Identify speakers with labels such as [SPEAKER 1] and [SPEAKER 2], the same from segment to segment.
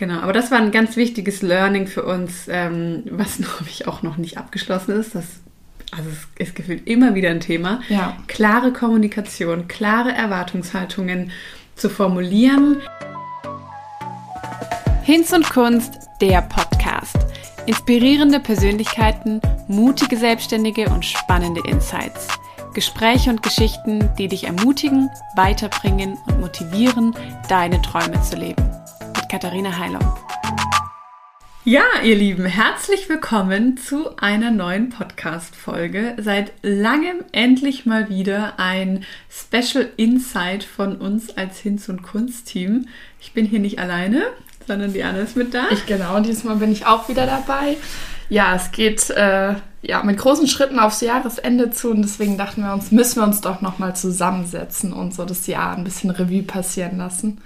[SPEAKER 1] Genau, aber das war ein ganz wichtiges Learning für uns, ähm, was glaube ich auch noch nicht abgeschlossen ist. Das, also es ist gefühlt immer wieder ein Thema.
[SPEAKER 2] Ja.
[SPEAKER 1] Klare Kommunikation, klare Erwartungshaltungen zu formulieren.
[SPEAKER 3] Hinz und Kunst, der Podcast. Inspirierende Persönlichkeiten, mutige Selbstständige und spannende Insights. Gespräche und Geschichten, die dich ermutigen, weiterbringen und motivieren, deine Träume zu leben. Katharina Heilung.
[SPEAKER 1] Ja, ihr Lieben, herzlich willkommen zu einer neuen Podcast-Folge. Seit langem endlich mal wieder ein Special Insight von uns als Hinz- und Kunstteam. Ich bin hier nicht alleine, sondern die Anna ist mit da.
[SPEAKER 2] Ich genau, und diesmal bin ich auch wieder dabei. Ja, es geht äh, ja mit großen Schritten aufs Jahresende zu und deswegen dachten wir uns, müssen wir uns doch nochmal zusammensetzen und so das Jahr ein bisschen Revue passieren lassen.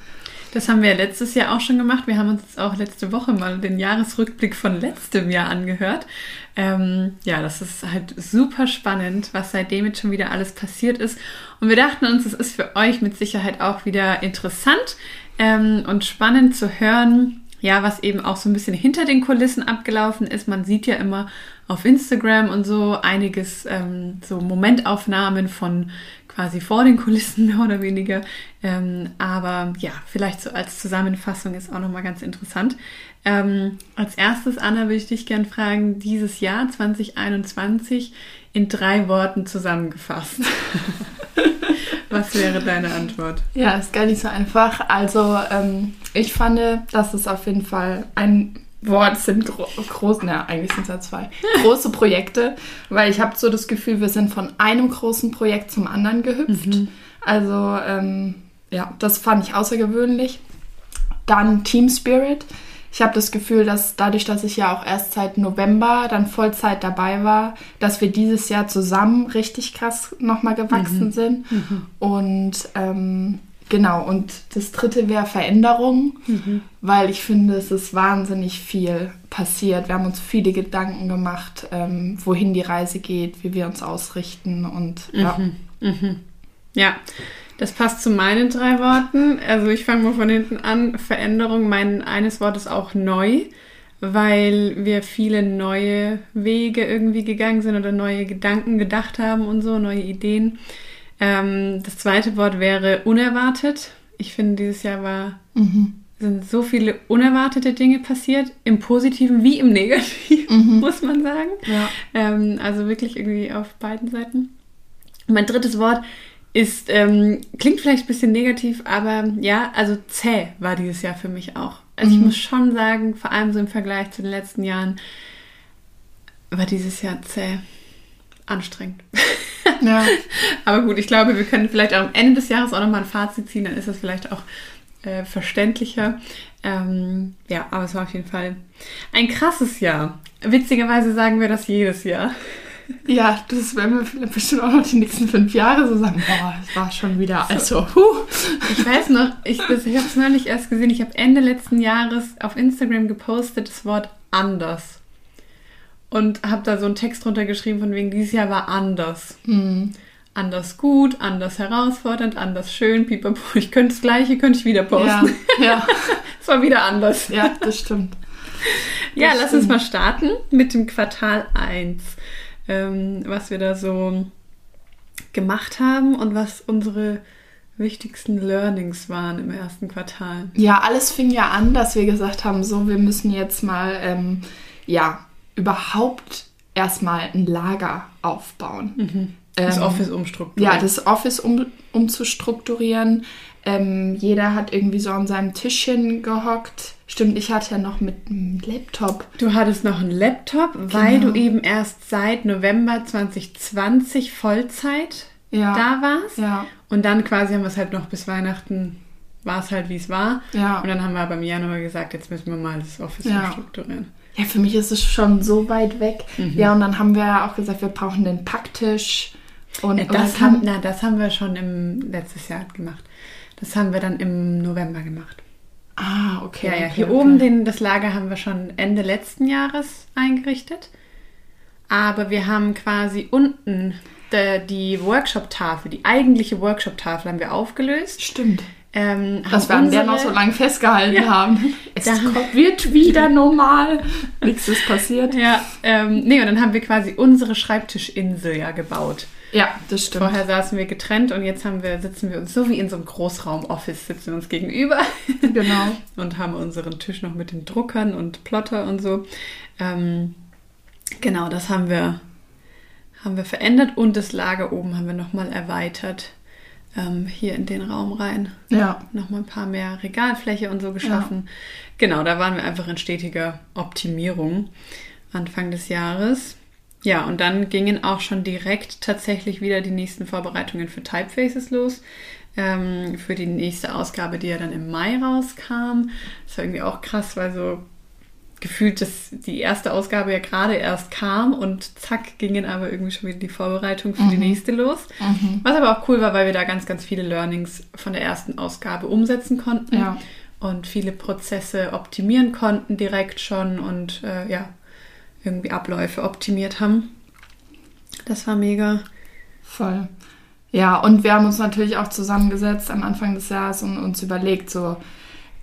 [SPEAKER 1] Das haben wir letztes Jahr auch schon gemacht. Wir haben uns auch letzte Woche mal den Jahresrückblick von letztem Jahr angehört. Ähm, ja, das ist halt super spannend, was seitdem jetzt schon wieder alles passiert ist. Und wir dachten uns, es ist für euch mit Sicherheit auch wieder interessant ähm, und spannend zu hören, ja, was eben auch so ein bisschen hinter den Kulissen abgelaufen ist. Man sieht ja immer auf Instagram und so einiges, ähm, so Momentaufnahmen von quasi vor den Kulissen mehr oder weniger. Ähm, aber ja, vielleicht so als Zusammenfassung ist auch nochmal ganz interessant. Ähm, als erstes, Anna, würde ich dich gerne fragen, dieses Jahr 2021 in drei Worten zusammengefasst. Was wäre deine Antwort?
[SPEAKER 2] Ja, ist gar nicht so einfach. Also ähm, ich fand, dass es auf jeden Fall ein Wort sind gro groß, na, eigentlich sind es ja zwei, große Projekte, weil ich habe so das Gefühl, wir sind von einem großen Projekt zum anderen gehüpft. Mhm. Also ähm, ja, das fand ich außergewöhnlich. Dann Team Spirit. Ich habe das Gefühl, dass dadurch, dass ich ja auch erst seit November dann Vollzeit dabei war, dass wir dieses Jahr zusammen richtig krass nochmal gewachsen mhm. sind. Mhm. Und ähm, genau, und das dritte wäre Veränderung, mhm. weil ich finde, es ist wahnsinnig viel passiert. Wir haben uns viele Gedanken gemacht, ähm, wohin die Reise geht, wie wir uns ausrichten und ja.
[SPEAKER 1] Mhm. Mhm. Ja, das passt zu meinen drei Worten. Also ich fange mal von hinten an. Veränderung, mein eines Wort ist auch neu, weil wir viele neue Wege irgendwie gegangen sind oder neue Gedanken gedacht haben und so, neue Ideen. Ähm, das zweite Wort wäre unerwartet. Ich finde, dieses Jahr war, mhm. sind so viele unerwartete Dinge passiert, im Positiven wie im Negativen, mhm. muss man sagen. Ja. Ähm, also wirklich irgendwie auf beiden Seiten. mein drittes Wort ist, ähm, klingt vielleicht ein bisschen negativ, aber ja, also zäh war dieses Jahr für mich auch. Also mhm. ich muss schon sagen, vor allem so im Vergleich zu den letzten Jahren, war dieses Jahr zäh. Anstrengend. Ja. aber gut, ich glaube, wir können vielleicht auch am Ende des Jahres auch nochmal ein Fazit ziehen, dann ist das vielleicht auch äh, verständlicher. Ähm, ja, aber es war auf jeden Fall ein krasses Jahr. Witzigerweise sagen wir das jedes Jahr.
[SPEAKER 2] Ja, das werden wir bestimmt auch noch die nächsten fünf Jahre so sagen. Boah, das war schon wieder, also, huh.
[SPEAKER 1] Ich weiß noch, ich, ich habe es neulich erst gesehen, ich habe Ende letzten Jahres auf Instagram gepostet das Wort anders. Und habe da so einen Text drunter geschrieben, von wegen, dieses Jahr war anders. Mhm. Anders gut, anders herausfordernd, anders schön, pipapo. Ich könnte das Gleiche, könnte ich wieder posten. Ja, ja. es war wieder anders.
[SPEAKER 2] Ja, das stimmt.
[SPEAKER 1] ja, das lass stimmt. uns mal starten mit dem Quartal 1 ähm, was wir da so gemacht haben und was unsere wichtigsten Learnings waren im ersten Quartal.
[SPEAKER 2] Ja, alles fing ja an, dass wir gesagt haben, so, wir müssen jetzt mal, ähm, ja, überhaupt erstmal ein Lager aufbauen.
[SPEAKER 1] Mhm. Das ähm, Office umstrukturieren.
[SPEAKER 2] Ja, das Office um, umzustrukturieren. Ähm, jeder hat irgendwie so an seinem Tischchen gehockt. Stimmt, ich hatte ja noch mit einem Laptop.
[SPEAKER 1] Du hattest noch einen Laptop, genau. weil du eben erst seit November 2020 Vollzeit ja. da warst. Ja. Und dann quasi haben wir es halt noch bis Weihnachten, war es halt wie es war. Ja. Und dann haben wir aber im Januar gesagt, jetzt müssen wir mal das Office ja. umstrukturieren.
[SPEAKER 2] Ja, für mich ist es schon so weit weg. Mhm. Ja, und dann haben wir auch gesagt, wir brauchen den Packtisch.
[SPEAKER 1] Und, äh, das, haben, na, das haben wir schon im letztes Jahr gemacht. Das haben wir dann im November gemacht.
[SPEAKER 2] Ah, okay.
[SPEAKER 1] Ja, ja.
[SPEAKER 2] Okay,
[SPEAKER 1] Hier okay. oben den, das Lager haben wir schon Ende letzten Jahres eingerichtet. Aber wir haben quasi unten die, die Workshop-Tafel, die eigentliche Workshop-Tafel haben wir aufgelöst.
[SPEAKER 2] Stimmt. Ähm, Dass wir an der noch so lange festgehalten ja, haben. Es kommt, wird wieder normal. Nichts ist passiert.
[SPEAKER 1] Ja, ähm, nee, und dann haben wir quasi unsere Schreibtischinsel ja gebaut.
[SPEAKER 2] Ja, das stimmt.
[SPEAKER 1] Vorher saßen wir getrennt und jetzt haben wir, sitzen wir uns so wie in so einem Großraum-Office, sitzen wir uns gegenüber.
[SPEAKER 2] Genau.
[SPEAKER 1] und haben unseren Tisch noch mit den Druckern und Plotter und so. Ähm, genau, das haben wir, haben wir verändert und das Lager oben haben wir nochmal erweitert ähm, hier in den Raum rein.
[SPEAKER 2] Ja.
[SPEAKER 1] Nochmal ein paar mehr Regalfläche und so geschaffen. Ja. Genau, da waren wir einfach in stetiger Optimierung Anfang des Jahres. Ja, und dann gingen auch schon direkt tatsächlich wieder die nächsten Vorbereitungen für Typefaces los. Ähm, für die nächste Ausgabe, die ja dann im Mai rauskam. Das war irgendwie auch krass, weil so gefühlt, dass die erste Ausgabe ja gerade erst kam und zack gingen aber irgendwie schon wieder die Vorbereitungen für mhm. die nächste los. Mhm. Was aber auch cool war, weil wir da ganz, ganz viele Learnings von der ersten Ausgabe umsetzen konnten
[SPEAKER 2] ja.
[SPEAKER 1] und viele Prozesse optimieren konnten direkt schon und äh, ja, irgendwie Abläufe optimiert haben. Das war mega.
[SPEAKER 2] Voll. Ja, und wir haben uns natürlich auch zusammengesetzt am Anfang des Jahres und uns überlegt, so,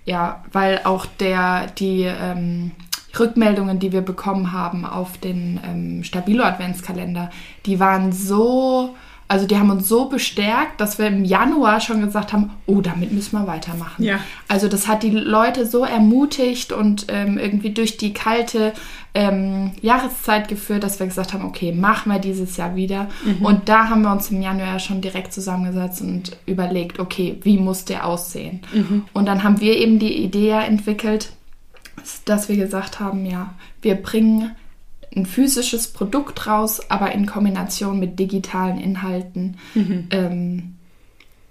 [SPEAKER 2] ja, weil auch der, die, ähm, Rückmeldungen, die wir bekommen haben auf den ähm, Stabilo-Adventskalender, die waren so, also die haben uns so bestärkt, dass wir im Januar schon gesagt haben, oh, damit müssen wir weitermachen.
[SPEAKER 1] Ja.
[SPEAKER 2] Also das hat die Leute so ermutigt und ähm, irgendwie durch die kalte ähm, Jahreszeit geführt, dass wir gesagt haben, okay, machen wir dieses Jahr wieder. Mhm. Und da haben wir uns im Januar schon direkt zusammengesetzt und überlegt, okay, wie muss der aussehen? Mhm. Und dann haben wir eben die Idee entwickelt, dass wir gesagt haben, ja, wir bringen ein physisches Produkt raus, aber in Kombination mit digitalen Inhalten. Mhm. Ähm,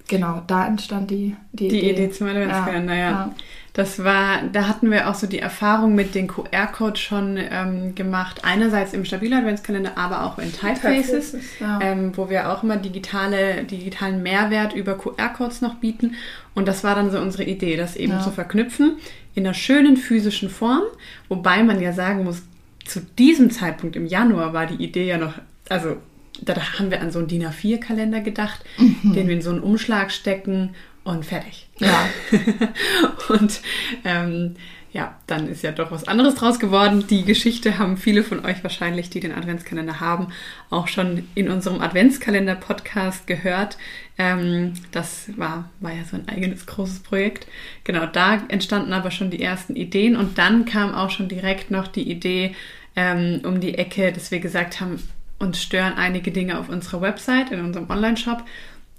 [SPEAKER 2] genau, da entstand die,
[SPEAKER 1] die, die Idee. Idee zum Adventskalender, ja. ja. Das war, da hatten wir auch so die Erfahrung mit den QR-Codes schon ähm, gemacht. Einerseits im stabilen Adventskalender, aber auch in Typefaces, ja. ähm, wo wir auch immer digitale, digitalen Mehrwert über QR-Codes noch bieten. Und das war dann so unsere Idee, das eben ja. zu verknüpfen in einer schönen physischen Form. Wobei man ja sagen muss, zu diesem Zeitpunkt im Januar war die Idee ja noch, also da haben wir an so einen DIN A4-Kalender gedacht, mhm. den wir in so einen Umschlag stecken und fertig.
[SPEAKER 2] Ja.
[SPEAKER 1] und ähm, ja, dann ist ja doch was anderes draus geworden. Die Geschichte haben viele von euch wahrscheinlich, die den Adventskalender haben, auch schon in unserem Adventskalender-Podcast gehört. Ähm, das war, war ja so ein eigenes großes Projekt. Genau, da entstanden aber schon die ersten Ideen und dann kam auch schon direkt noch die Idee ähm, um die Ecke, dass wir gesagt haben, uns stören einige Dinge auf unserer Website, in unserem Online-Shop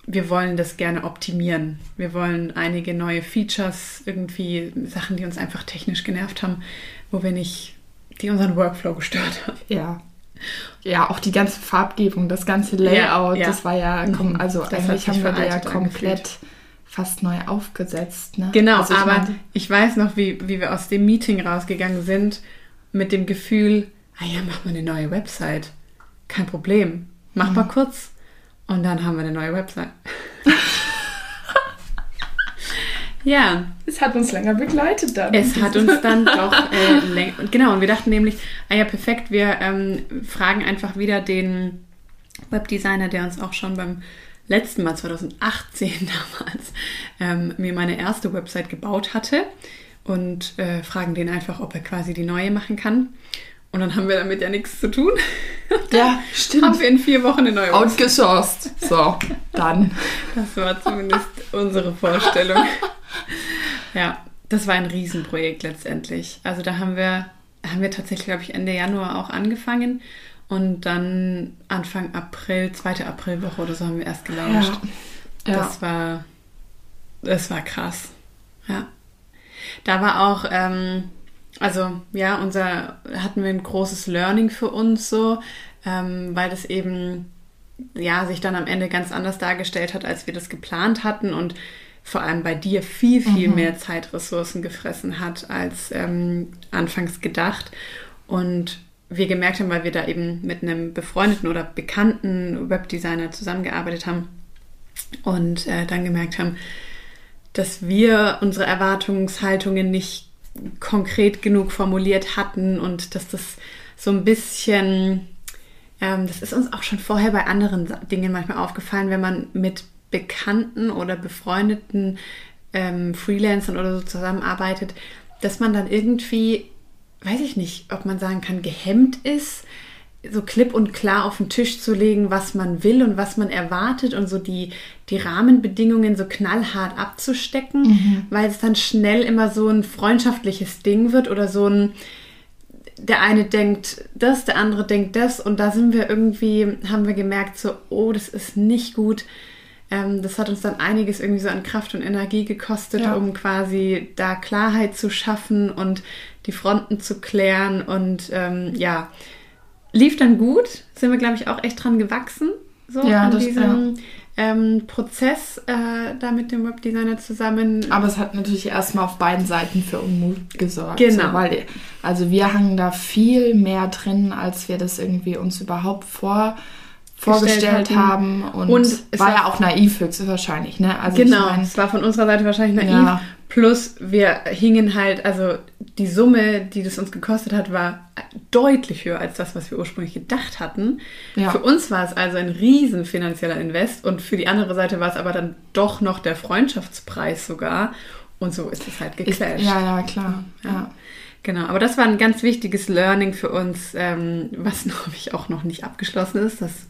[SPEAKER 1] wir wollen das gerne optimieren. Wir wollen einige neue Features, irgendwie Sachen, die uns einfach technisch genervt haben, wo wir nicht, die unseren Workflow gestört haben.
[SPEAKER 2] Ja. Ja, auch die ganze Farbgebung, das ganze Layout, ja, ja. das war ja, mhm. also das eigentlich haben wir da ja komplett angefühlt. fast neu aufgesetzt. Ne?
[SPEAKER 1] Genau, also ich aber meine, ich weiß noch, wie, wie wir aus dem Meeting rausgegangen sind mit dem Gefühl, ah ja, mach mal eine neue Website. Kein Problem. Mach mhm. mal kurz und dann haben wir eine neue Website. ja.
[SPEAKER 2] Es hat uns länger begleitet dann.
[SPEAKER 1] Es hat uns dann doch äh, länger. Genau, und wir dachten nämlich, ah ja, perfekt, wir ähm, fragen einfach wieder den Webdesigner, der uns auch schon beim letzten Mal, 2018 damals, ähm, mir meine erste Website gebaut hatte und äh, fragen den einfach, ob er quasi die neue machen kann. Und dann haben wir damit ja nichts zu tun.
[SPEAKER 2] Ja, stimmt.
[SPEAKER 1] Haben wir in vier Wochen eine neue
[SPEAKER 2] Outgesourced. So, dann.
[SPEAKER 1] Das war zumindest unsere Vorstellung. Ja, das war ein Riesenprojekt letztendlich. Also da haben wir, haben wir tatsächlich, glaube ich, Ende Januar auch angefangen. Und dann Anfang April, zweite Aprilwoche oder so haben wir erst gelauncht. Ja. Das war, das war krass. Ja. Da war auch, ähm, also ja, unser hatten wir ein großes Learning für uns so, ähm, weil das eben ja sich dann am Ende ganz anders dargestellt hat, als wir das geplant hatten und vor allem bei dir viel, viel mhm. mehr Zeitressourcen gefressen hat als ähm, anfangs gedacht. Und wir gemerkt haben, weil wir da eben mit einem befreundeten oder bekannten Webdesigner zusammengearbeitet haben und äh, dann gemerkt haben, dass wir unsere Erwartungshaltungen nicht konkret genug formuliert hatten und dass das so ein bisschen, ähm, das ist uns auch schon vorher bei anderen Dingen manchmal aufgefallen, wenn man mit Bekannten oder befreundeten ähm, Freelancern oder so zusammenarbeitet, dass man dann irgendwie, weiß ich nicht, ob man sagen kann, gehemmt ist, so klipp und klar auf den Tisch zu legen, was man will und was man erwartet und so die, die Rahmenbedingungen so knallhart abzustecken, mhm. weil es dann schnell immer so ein freundschaftliches Ding wird oder so ein, der eine denkt das, der andere denkt das und da sind wir irgendwie, haben wir gemerkt, so, oh, das ist nicht gut. Ähm, das hat uns dann einiges irgendwie so an Kraft und Energie gekostet, ja. um quasi da Klarheit zu schaffen und die Fronten zu klären und ähm, ja, lief dann gut, sind wir, glaube ich, auch echt dran gewachsen, so ja, an das, diesem ja. ähm, Prozess äh, da mit dem Webdesigner zusammen.
[SPEAKER 2] Aber es hat natürlich erstmal auf beiden Seiten für Unmut gesorgt. Genau. So, weil, also wir hangen da viel mehr drin, als wir das irgendwie uns überhaupt vor vorgestellt haben. Und, und es war, war ja auch naiv höchstwahrscheinlich. Ne?
[SPEAKER 1] Also genau, ich mein, es war von unserer Seite wahrscheinlich naiv. Ja. Plus wir hingen halt, also die Summe, die das uns gekostet hat, war deutlich höher als das, was wir ursprünglich gedacht hatten. Ja. Für uns war es also ein riesen finanzieller Invest und für die andere Seite war es aber dann doch noch der Freundschaftspreis sogar. Und so ist es halt geclasht.
[SPEAKER 2] Ja, ja, klar. Ja. ja.
[SPEAKER 1] Genau, aber das war ein ganz wichtiges Learning für uns, ähm, was glaube ich auch noch nicht abgeschlossen ist. Das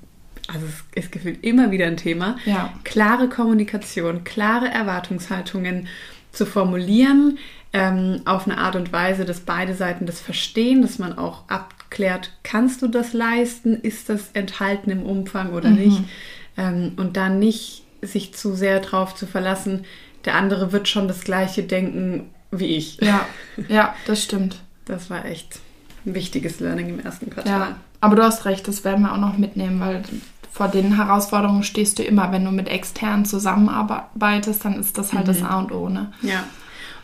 [SPEAKER 1] also es ist gefühlt immer wieder ein Thema. Ja. Klare Kommunikation, klare Erwartungshaltungen zu formulieren, ähm, auf eine Art und Weise, dass beide Seiten das verstehen, dass man auch abklärt, kannst du das leisten, ist das enthalten im Umfang oder mhm. nicht. Ähm, und dann nicht sich zu sehr darauf zu verlassen, der andere wird schon das gleiche denken wie ich.
[SPEAKER 2] Ja, ja, das stimmt.
[SPEAKER 1] Das war echt ein wichtiges Learning im ersten Quartal. Ja,
[SPEAKER 2] aber du hast recht, das werden wir auch noch mitnehmen, weil vor den Herausforderungen stehst du immer, wenn du mit externen zusammenarbeitest, dann ist das halt mhm. das A und O. Ne?
[SPEAKER 1] Ja.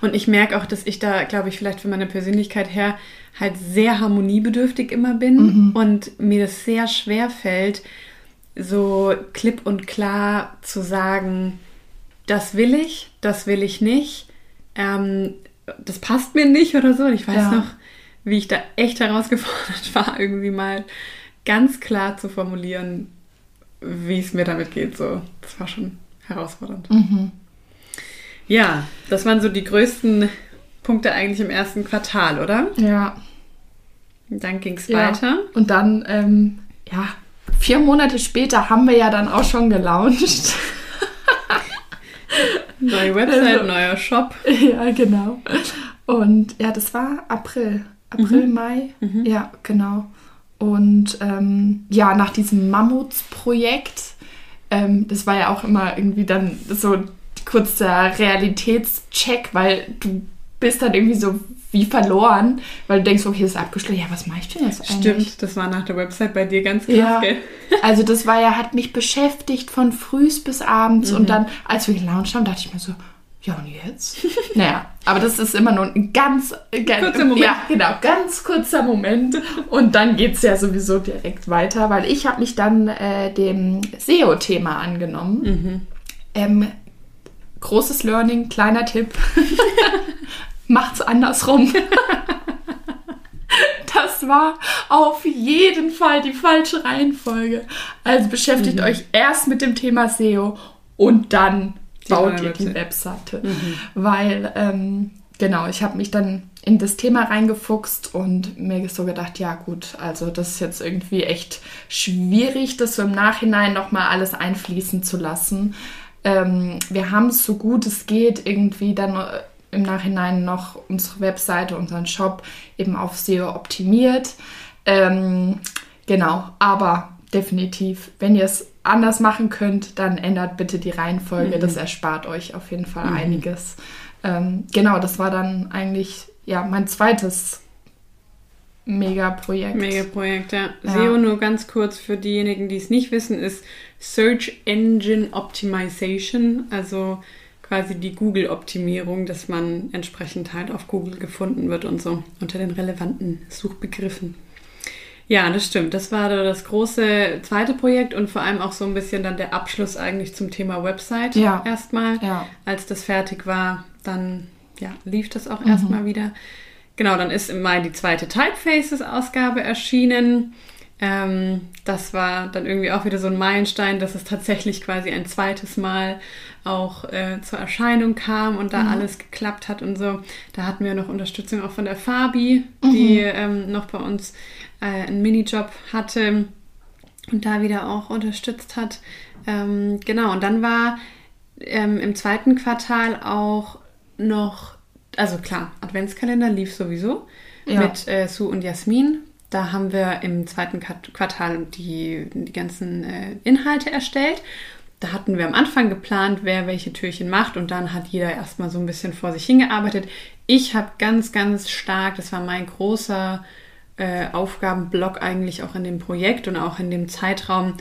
[SPEAKER 1] Und ich merke auch, dass ich da, glaube ich, vielleicht von meiner Persönlichkeit her halt sehr harmoniebedürftig immer bin mhm. und mir das sehr schwer fällt, so klipp und klar zu sagen, das will ich, das will ich nicht, ähm, das passt mir nicht oder so. Und ich weiß ja. noch, wie ich da echt herausgefordert war, irgendwie mal ganz klar zu formulieren, wie es mir damit geht. So, das war schon herausfordernd. Mhm. Ja, das waren so die größten Punkte eigentlich im ersten Quartal, oder?
[SPEAKER 2] Ja.
[SPEAKER 1] Und dann ging es ja. weiter.
[SPEAKER 2] Und dann, ähm, ja, vier Monate später haben wir ja dann auch schon gelauncht.
[SPEAKER 1] Neue Website, also, neuer Shop.
[SPEAKER 2] Ja, genau. Und ja, das war April. April, mhm. Mai. Mhm. Ja, genau. Und ähm, ja, nach diesem Mammutsprojekt, ähm, das war ja auch immer irgendwie dann so kurz der Realitätscheck, weil du bist dann irgendwie so wie verloren, weil du denkst, okay, das ist abgeschlossen. Ja, was mache ich denn jetzt eigentlich?
[SPEAKER 1] Stimmt, das war nach der Website bei dir ganz krass,
[SPEAKER 2] ja.
[SPEAKER 1] gell?
[SPEAKER 2] Also das war ja, hat mich beschäftigt von frühs bis abends mhm. und dann, als wir gelauncht haben, dachte ich mir so, ja und jetzt? naja, aber das ist immer nur ein ganz, ganz kurzer Moment. Ja, genau, ganz kurzer Moment. Und dann geht es ja sowieso direkt weiter, weil ich habe mich dann äh, dem SEO-Thema angenommen. Mhm. Ähm, großes Learning, kleiner Tipp. Macht's andersrum. das war auf jeden Fall die falsche Reihenfolge. Also beschäftigt mhm. euch erst mit dem Thema SEO und dann baut ihr die Webseite. Mhm. Weil, ähm, genau, ich habe mich dann in das Thema reingefuchst und mir so gedacht, ja gut, also das ist jetzt irgendwie echt schwierig, das so im Nachhinein nochmal alles einfließen zu lassen. Ähm, wir haben es so gut es geht irgendwie dann äh, im Nachhinein noch unsere Webseite, unseren Shop eben auf SEO optimiert. Ähm, genau, aber definitiv, wenn ihr es anders machen könnt, dann ändert bitte die Reihenfolge. Mhm. Das erspart euch auf jeden Fall mhm. einiges. Ähm, genau, das war dann eigentlich ja mein zweites Megaprojekt.
[SPEAKER 1] Megaprojekt, ja. ja. SEO nur ganz kurz für diejenigen, die es nicht wissen, ist Search Engine Optimization, also quasi die Google-Optimierung, dass man entsprechend halt auf Google gefunden wird und so unter den relevanten Suchbegriffen. Ja, das stimmt. Das war das große zweite Projekt und vor allem auch so ein bisschen dann der Abschluss eigentlich zum Thema Website ja. erstmal. Ja. Als das fertig war, dann ja, lief das auch mhm. erstmal wieder. Genau, dann ist im Mai die zweite Typefaces-Ausgabe erschienen. Ähm, das war dann irgendwie auch wieder so ein Meilenstein, dass es tatsächlich quasi ein zweites Mal auch äh, zur Erscheinung kam und da mhm. alles geklappt hat und so. Da hatten wir noch Unterstützung auch von der Fabi, die mhm. ähm, noch bei uns äh, einen Minijob hatte und da wieder auch unterstützt hat. Ähm, genau, und dann war ähm, im zweiten Quartal auch noch, also klar, Adventskalender lief sowieso ja. mit äh, Sue und Jasmin. Da haben wir im zweiten Quartal die, die ganzen äh, Inhalte erstellt. Da hatten wir am Anfang geplant, wer welche Türchen macht und dann hat jeder erstmal so ein bisschen vor sich hingearbeitet. Ich habe ganz, ganz stark, das war mein großer äh, Aufgabenblock eigentlich auch in dem Projekt und auch in dem Zeitraum,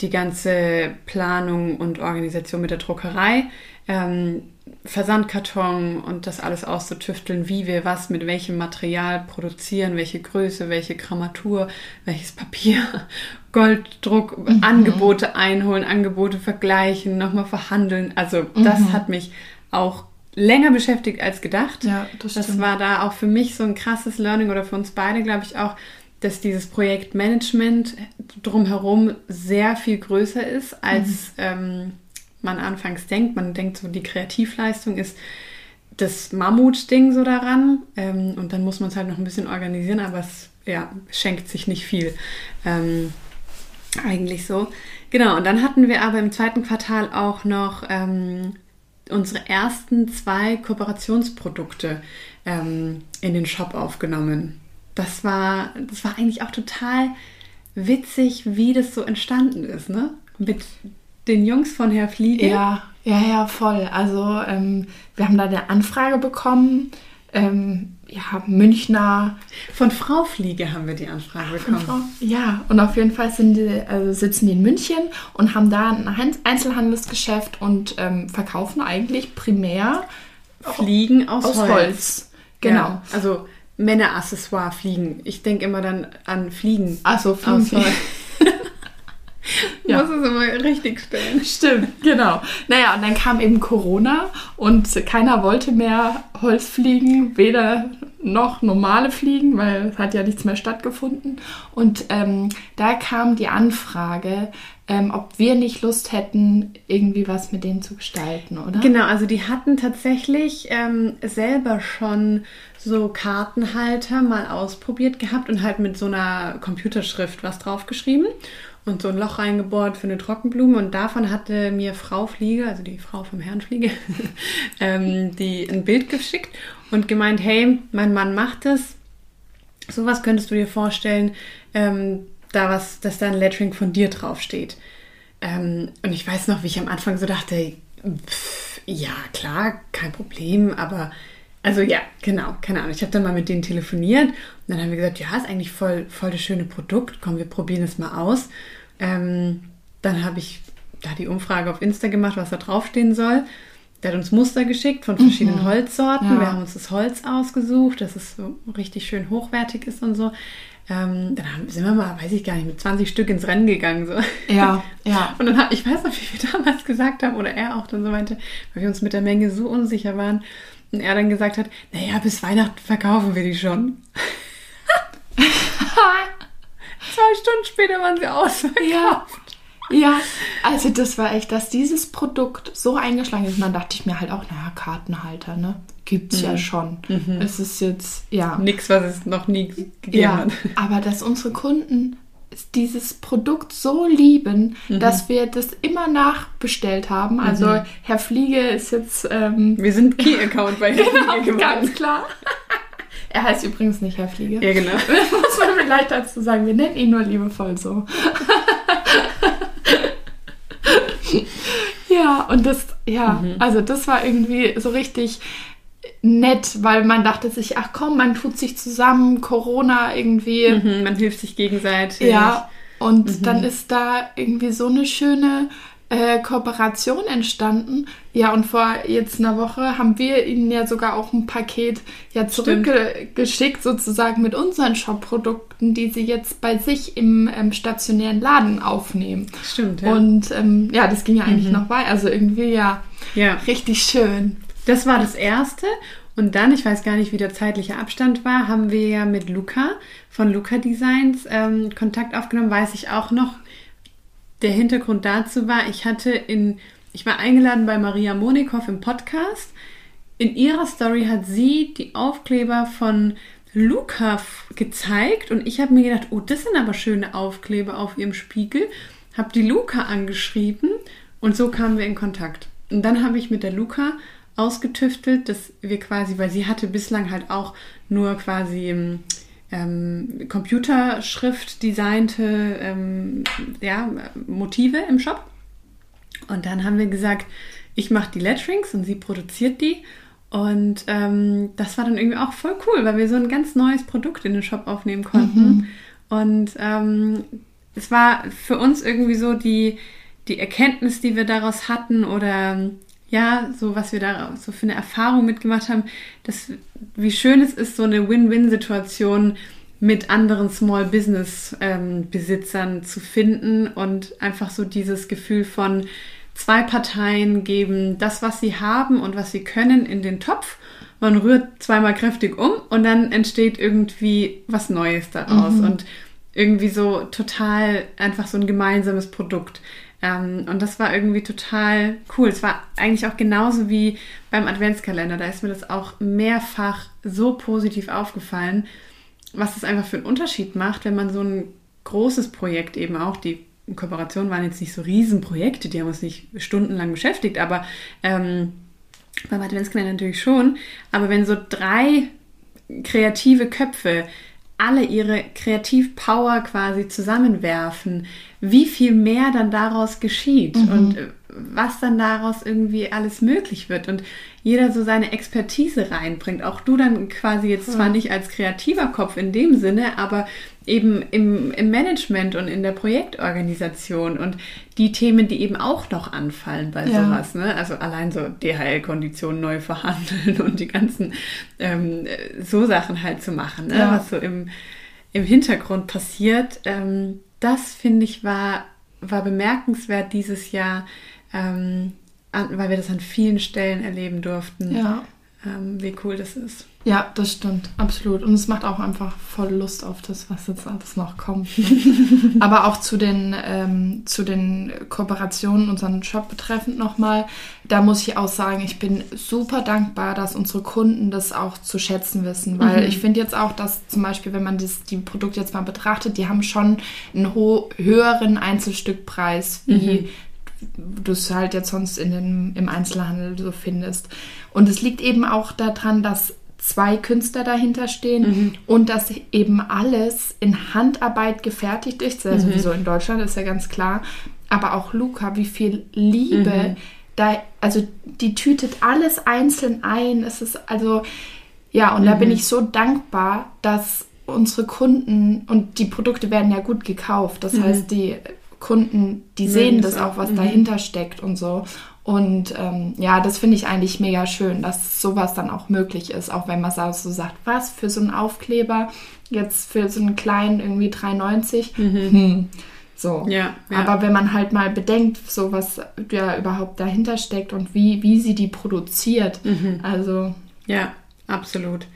[SPEAKER 1] die ganze Planung und Organisation mit der Druckerei, ähm, Versandkarton und das alles auszutüfteln, wie wir was mit welchem Material produzieren, welche Größe, welche Grammatur, welches Papier, Golddruck, mhm. Angebote einholen, Angebote vergleichen, nochmal verhandeln. Also das mhm. hat mich auch länger beschäftigt als gedacht. Ja, das, das war da auch für mich so ein krasses Learning oder für uns beide, glaube ich, auch, dass dieses Projektmanagement drumherum sehr viel größer ist, als mhm. ähm, man anfangs denkt. Man denkt so, die Kreativleistung ist das Mammutding so daran ähm, und dann muss man es halt noch ein bisschen organisieren, aber es ja, schenkt sich nicht viel. Ähm, eigentlich so. Genau, und dann hatten wir aber im zweiten Quartal auch noch ähm, unsere ersten zwei Kooperationsprodukte ähm, in den Shop aufgenommen. Das war, das war eigentlich auch total witzig, wie das so entstanden ist, ne? Mit den Jungs von Herr Fliege.
[SPEAKER 2] Ja, ja, ja, voll. Also ähm, wir haben da eine Anfrage bekommen. Ähm, ja, Münchner.
[SPEAKER 1] Von Frau Fliege haben wir die Anfrage bekommen. Frau,
[SPEAKER 2] ja, und auf jeden Fall sind die, also sitzen die in München und haben da ein Einzelhandelsgeschäft und ähm, verkaufen eigentlich primär
[SPEAKER 1] Fliegen aus, aus Holz. Holz. Genau. Ja, also Männeraccessoire Fliegen. Ich denke immer dann an Fliegen.
[SPEAKER 2] Achso, Fliegen.
[SPEAKER 1] ja. Muss es immer richtig stellen.
[SPEAKER 2] Stimmt, genau. Naja, und dann kam eben Corona und keiner wollte mehr Holzfliegen, weder noch normale Fliegen, weil es hat ja nichts mehr stattgefunden. Und ähm, da kam die Anfrage, ähm, ob wir nicht Lust hätten, irgendwie was mit denen zu gestalten, oder?
[SPEAKER 1] Genau, also die hatten tatsächlich ähm, selber schon so Kartenhalter mal ausprobiert gehabt und halt mit so einer Computerschrift was draufgeschrieben und so ein Loch reingebohrt für eine Trockenblume. Und davon hatte mir Frau Fliege, also die Frau vom Herrn Fliege, ähm, die ein Bild geschickt und gemeint, hey, mein Mann macht das. Sowas könntest du dir vorstellen, ähm, da was, dass da ein Lettering von dir draufsteht. Ähm, und ich weiß noch, wie ich am Anfang so dachte, pff, ja, klar, kein Problem, aber also ja, genau, keine Ahnung. Ich habe dann mal mit denen telefoniert und dann haben wir gesagt, ja, ist eigentlich voll, voll das schöne Produkt. Komm, wir probieren es mal aus. Ähm, dann habe ich da die Umfrage auf Insta gemacht, was da draufstehen soll. Der hat uns Muster geschickt von verschiedenen mhm. Holzsorten. Ja. Wir haben uns das Holz ausgesucht, dass es so richtig schön hochwertig ist und so. Ähm, dann haben, sind wir mal, weiß ich gar nicht, mit 20 Stück ins Rennen gegangen. So.
[SPEAKER 2] Ja, ja.
[SPEAKER 1] Und dann habe ich weiß noch, wie wir damals gesagt haben, oder er auch dann so meinte, weil wir uns mit der Menge so unsicher waren. Und er dann gesagt hat, naja, bis Weihnachten verkaufen wir die schon. Zwei Stunden später waren sie ausverkauft.
[SPEAKER 2] Ja. Ja, also das war echt, dass dieses Produkt so eingeschlagen ist. Und dann dachte ich mir halt auch, naja, Kartenhalter, ne? Gibt's mhm. ja schon. Mhm. Es ist jetzt, ja.
[SPEAKER 1] Nichts, was es noch nie gegeben ja, hat.
[SPEAKER 2] Aber dass unsere Kunden dieses Produkt so lieben, mhm. dass wir das immer nachbestellt haben. Also mhm. Herr Fliege ist jetzt... Ähm,
[SPEAKER 1] wir sind Key-Account bei Herr genau, Fliege
[SPEAKER 2] geworden. ganz klar. Er heißt übrigens nicht Herr Fliege.
[SPEAKER 1] Ja, genau.
[SPEAKER 2] Muss man vielleicht dazu sagen, wir nennen ihn nur liebevoll so. ja, und das, ja, mhm. also das war irgendwie so richtig nett, weil man dachte sich, ach komm, man tut sich zusammen, Corona irgendwie.
[SPEAKER 1] Mhm, man hilft sich gegenseitig.
[SPEAKER 2] Ja, und mhm. dann ist da irgendwie so eine schöne äh, Kooperation entstanden. Ja, und vor jetzt einer Woche haben wir ihnen ja sogar auch ein Paket ja zurückgeschickt, sozusagen mit unseren Shop-Produkten, die sie jetzt bei sich im ähm, stationären Laden aufnehmen.
[SPEAKER 1] Stimmt, ja.
[SPEAKER 2] Und ähm, ja, das ging ja eigentlich mhm. noch weiter. Also irgendwie ja, ja richtig schön.
[SPEAKER 1] Das war das erste. Und dann, ich weiß gar nicht, wie der zeitliche Abstand war, haben wir ja mit Luca von Luca Designs ähm, Kontakt aufgenommen, weiß ich auch noch. Der Hintergrund dazu war, ich hatte in, ich war eingeladen bei Maria Monikow im Podcast. In ihrer Story hat sie die Aufkleber von Luca gezeigt und ich habe mir gedacht, oh, das sind aber schöne Aufkleber auf ihrem Spiegel. Habe die Luca angeschrieben und so kamen wir in Kontakt. Und dann habe ich mit der Luca ausgetüftelt, dass wir quasi, weil sie hatte bislang halt auch nur quasi ähm, Computerschrift designte ähm, ja, Motive im Shop. Und dann haben wir gesagt, ich mache die Letterings und sie produziert die. Und ähm, das war dann irgendwie auch voll cool, weil wir so ein ganz neues Produkt in den Shop aufnehmen konnten. Mhm. Und ähm, es war für uns irgendwie so die, die Erkenntnis, die wir daraus hatten oder ja, so was wir da so für eine Erfahrung mitgemacht haben, dass wie schön es ist, so eine Win-Win-Situation mit anderen Small Business ähm, Besitzern zu finden und einfach so dieses Gefühl von zwei Parteien geben das, was sie haben und was sie können, in den Topf. Man rührt zweimal kräftig um und dann entsteht irgendwie was Neues daraus mhm. und irgendwie so total einfach so ein gemeinsames Produkt. Ähm, und das war irgendwie total cool. Es war eigentlich auch genauso wie beim Adventskalender. Da ist mir das auch mehrfach so positiv aufgefallen, was es einfach für einen Unterschied macht, wenn man so ein großes Projekt eben auch, die Kooperationen waren jetzt nicht so Riesenprojekte, die haben uns nicht stundenlang beschäftigt, aber ähm, beim Adventskalender natürlich schon. Aber wenn so drei kreative Köpfe alle ihre Kreativpower quasi zusammenwerfen, wie viel mehr dann daraus geschieht mhm. und äh, was dann daraus irgendwie alles möglich wird und jeder so seine Expertise reinbringt. Auch du dann quasi jetzt ja. zwar nicht als kreativer Kopf in dem Sinne, aber eben im, im Management und in der Projektorganisation und die Themen, die eben auch noch anfallen bei ja. sowas. Ne? Also allein so DHL-Konditionen neu verhandeln und die ganzen ähm, so Sachen halt zu machen, ne? Ja. was so im, im Hintergrund passiert. Ähm, das finde ich war, war bemerkenswert dieses Jahr, ähm, an, weil wir das an vielen Stellen erleben durften, ja. Ähm, wie cool das ist.
[SPEAKER 2] Ja, das stimmt, absolut. Und es macht auch einfach voll Lust auf das, was jetzt alles noch kommt. Aber auch zu den, ähm, zu den Kooperationen, unseren Shop betreffend nochmal, da muss ich auch sagen, ich bin super dankbar, dass unsere Kunden das auch zu schätzen wissen. Weil mhm. ich finde jetzt auch, dass zum Beispiel, wenn man das, die Produkte jetzt mal betrachtet, die haben schon einen höheren Einzelstückpreis wie mhm du es halt jetzt sonst in den, im Einzelhandel so findest. Und es liegt eben auch daran, dass zwei Künstler dahinter stehen mhm. und dass eben alles in Handarbeit gefertigt ist. Also mhm. sowieso in Deutschland ist ja ganz klar. Aber auch Luca, wie viel Liebe mhm. da, also die tütet alles einzeln ein. Es ist also, ja, und da bin mhm. ich so dankbar, dass unsere Kunden und die Produkte werden ja gut gekauft. Das mhm. heißt, die Kunden, die sehen das auch, was mhm. dahinter steckt und so. Und ähm, ja, das finde ich eigentlich mega schön, dass sowas dann auch möglich ist, auch wenn man so sagt, was für so einen Aufkleber, jetzt für so einen kleinen irgendwie 3,90. Mhm. Hm. So. Ja, ja, Aber wenn man halt mal bedenkt, so was ja überhaupt dahinter steckt und wie, wie sie die produziert, mhm. also.
[SPEAKER 1] Ja, absolut.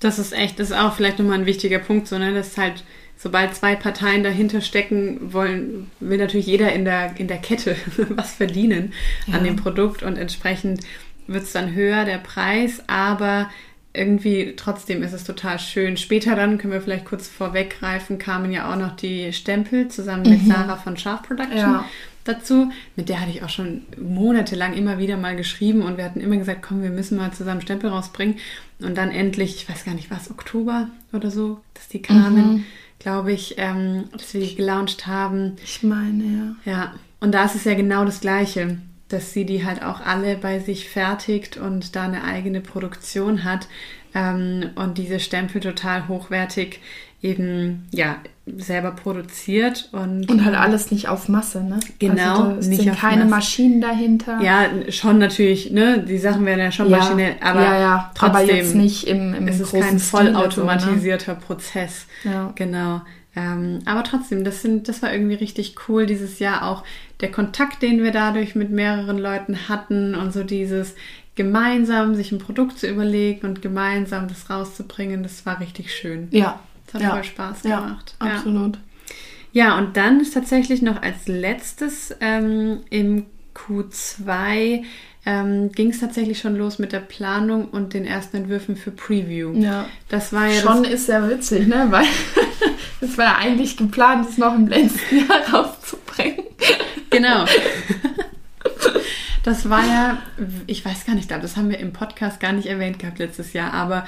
[SPEAKER 1] Das ist echt, das ist auch vielleicht nochmal ein wichtiger Punkt, so, ne, dass halt sobald zwei Parteien dahinter stecken wollen, will natürlich jeder in der, in der Kette was verdienen ja. an dem Produkt und entsprechend wird es dann höher, der Preis, aber irgendwie trotzdem ist es total schön. Später dann, können wir vielleicht kurz vorweggreifen, kamen ja auch noch die Stempel zusammen mit mhm. Sarah von Sharp Production ja. dazu. Mit der hatte ich auch schon monatelang immer wieder mal geschrieben und wir hatten immer gesagt, komm, wir müssen mal zusammen Stempel rausbringen. Und dann endlich, ich weiß gar nicht, was, Oktober oder so, dass die kamen. Mhm glaube ich, ähm, dass wir die gelauncht haben.
[SPEAKER 2] Ich meine,
[SPEAKER 1] ja. Ja, und da ist es ja genau das Gleiche, dass sie die halt auch alle bei sich fertigt und da eine eigene Produktion hat ähm, und diese Stempel total hochwertig eben ja selber produziert und
[SPEAKER 2] und halt alles nicht auf Masse, ne?
[SPEAKER 1] Genau,
[SPEAKER 2] also es nicht sind keine Masse. Maschinen dahinter.
[SPEAKER 1] Ja, schon natürlich, ne? Die Sachen werden ja schon
[SPEAKER 2] ja,
[SPEAKER 1] maschinell, aber
[SPEAKER 2] ja, ja, trotzdem aber jetzt nicht im, im
[SPEAKER 1] es ist kein vollautomatisierter so, ne? Prozess. Ja. Genau. Ähm, aber trotzdem, das sind, das war irgendwie richtig cool dieses Jahr auch der Kontakt, den wir dadurch mit mehreren Leuten hatten und so dieses gemeinsam sich ein Produkt zu überlegen und gemeinsam das rauszubringen, das war richtig schön.
[SPEAKER 2] Ja.
[SPEAKER 1] Das hat
[SPEAKER 2] ja.
[SPEAKER 1] voll Spaß gemacht.
[SPEAKER 2] Ja, absolut.
[SPEAKER 1] Ja, und dann ist tatsächlich noch als letztes ähm, im Q2 ähm, ging es tatsächlich schon los mit der Planung und den ersten Entwürfen für Preview.
[SPEAKER 2] Ja.
[SPEAKER 1] Das war ja
[SPEAKER 2] Schon ist sehr witzig, ne? Weil es war ja eigentlich geplant, es noch im letzten Jahr rauszubringen.
[SPEAKER 1] Genau. Das war ja, ich weiß gar nicht, das haben wir im Podcast gar nicht erwähnt gehabt letztes Jahr, aber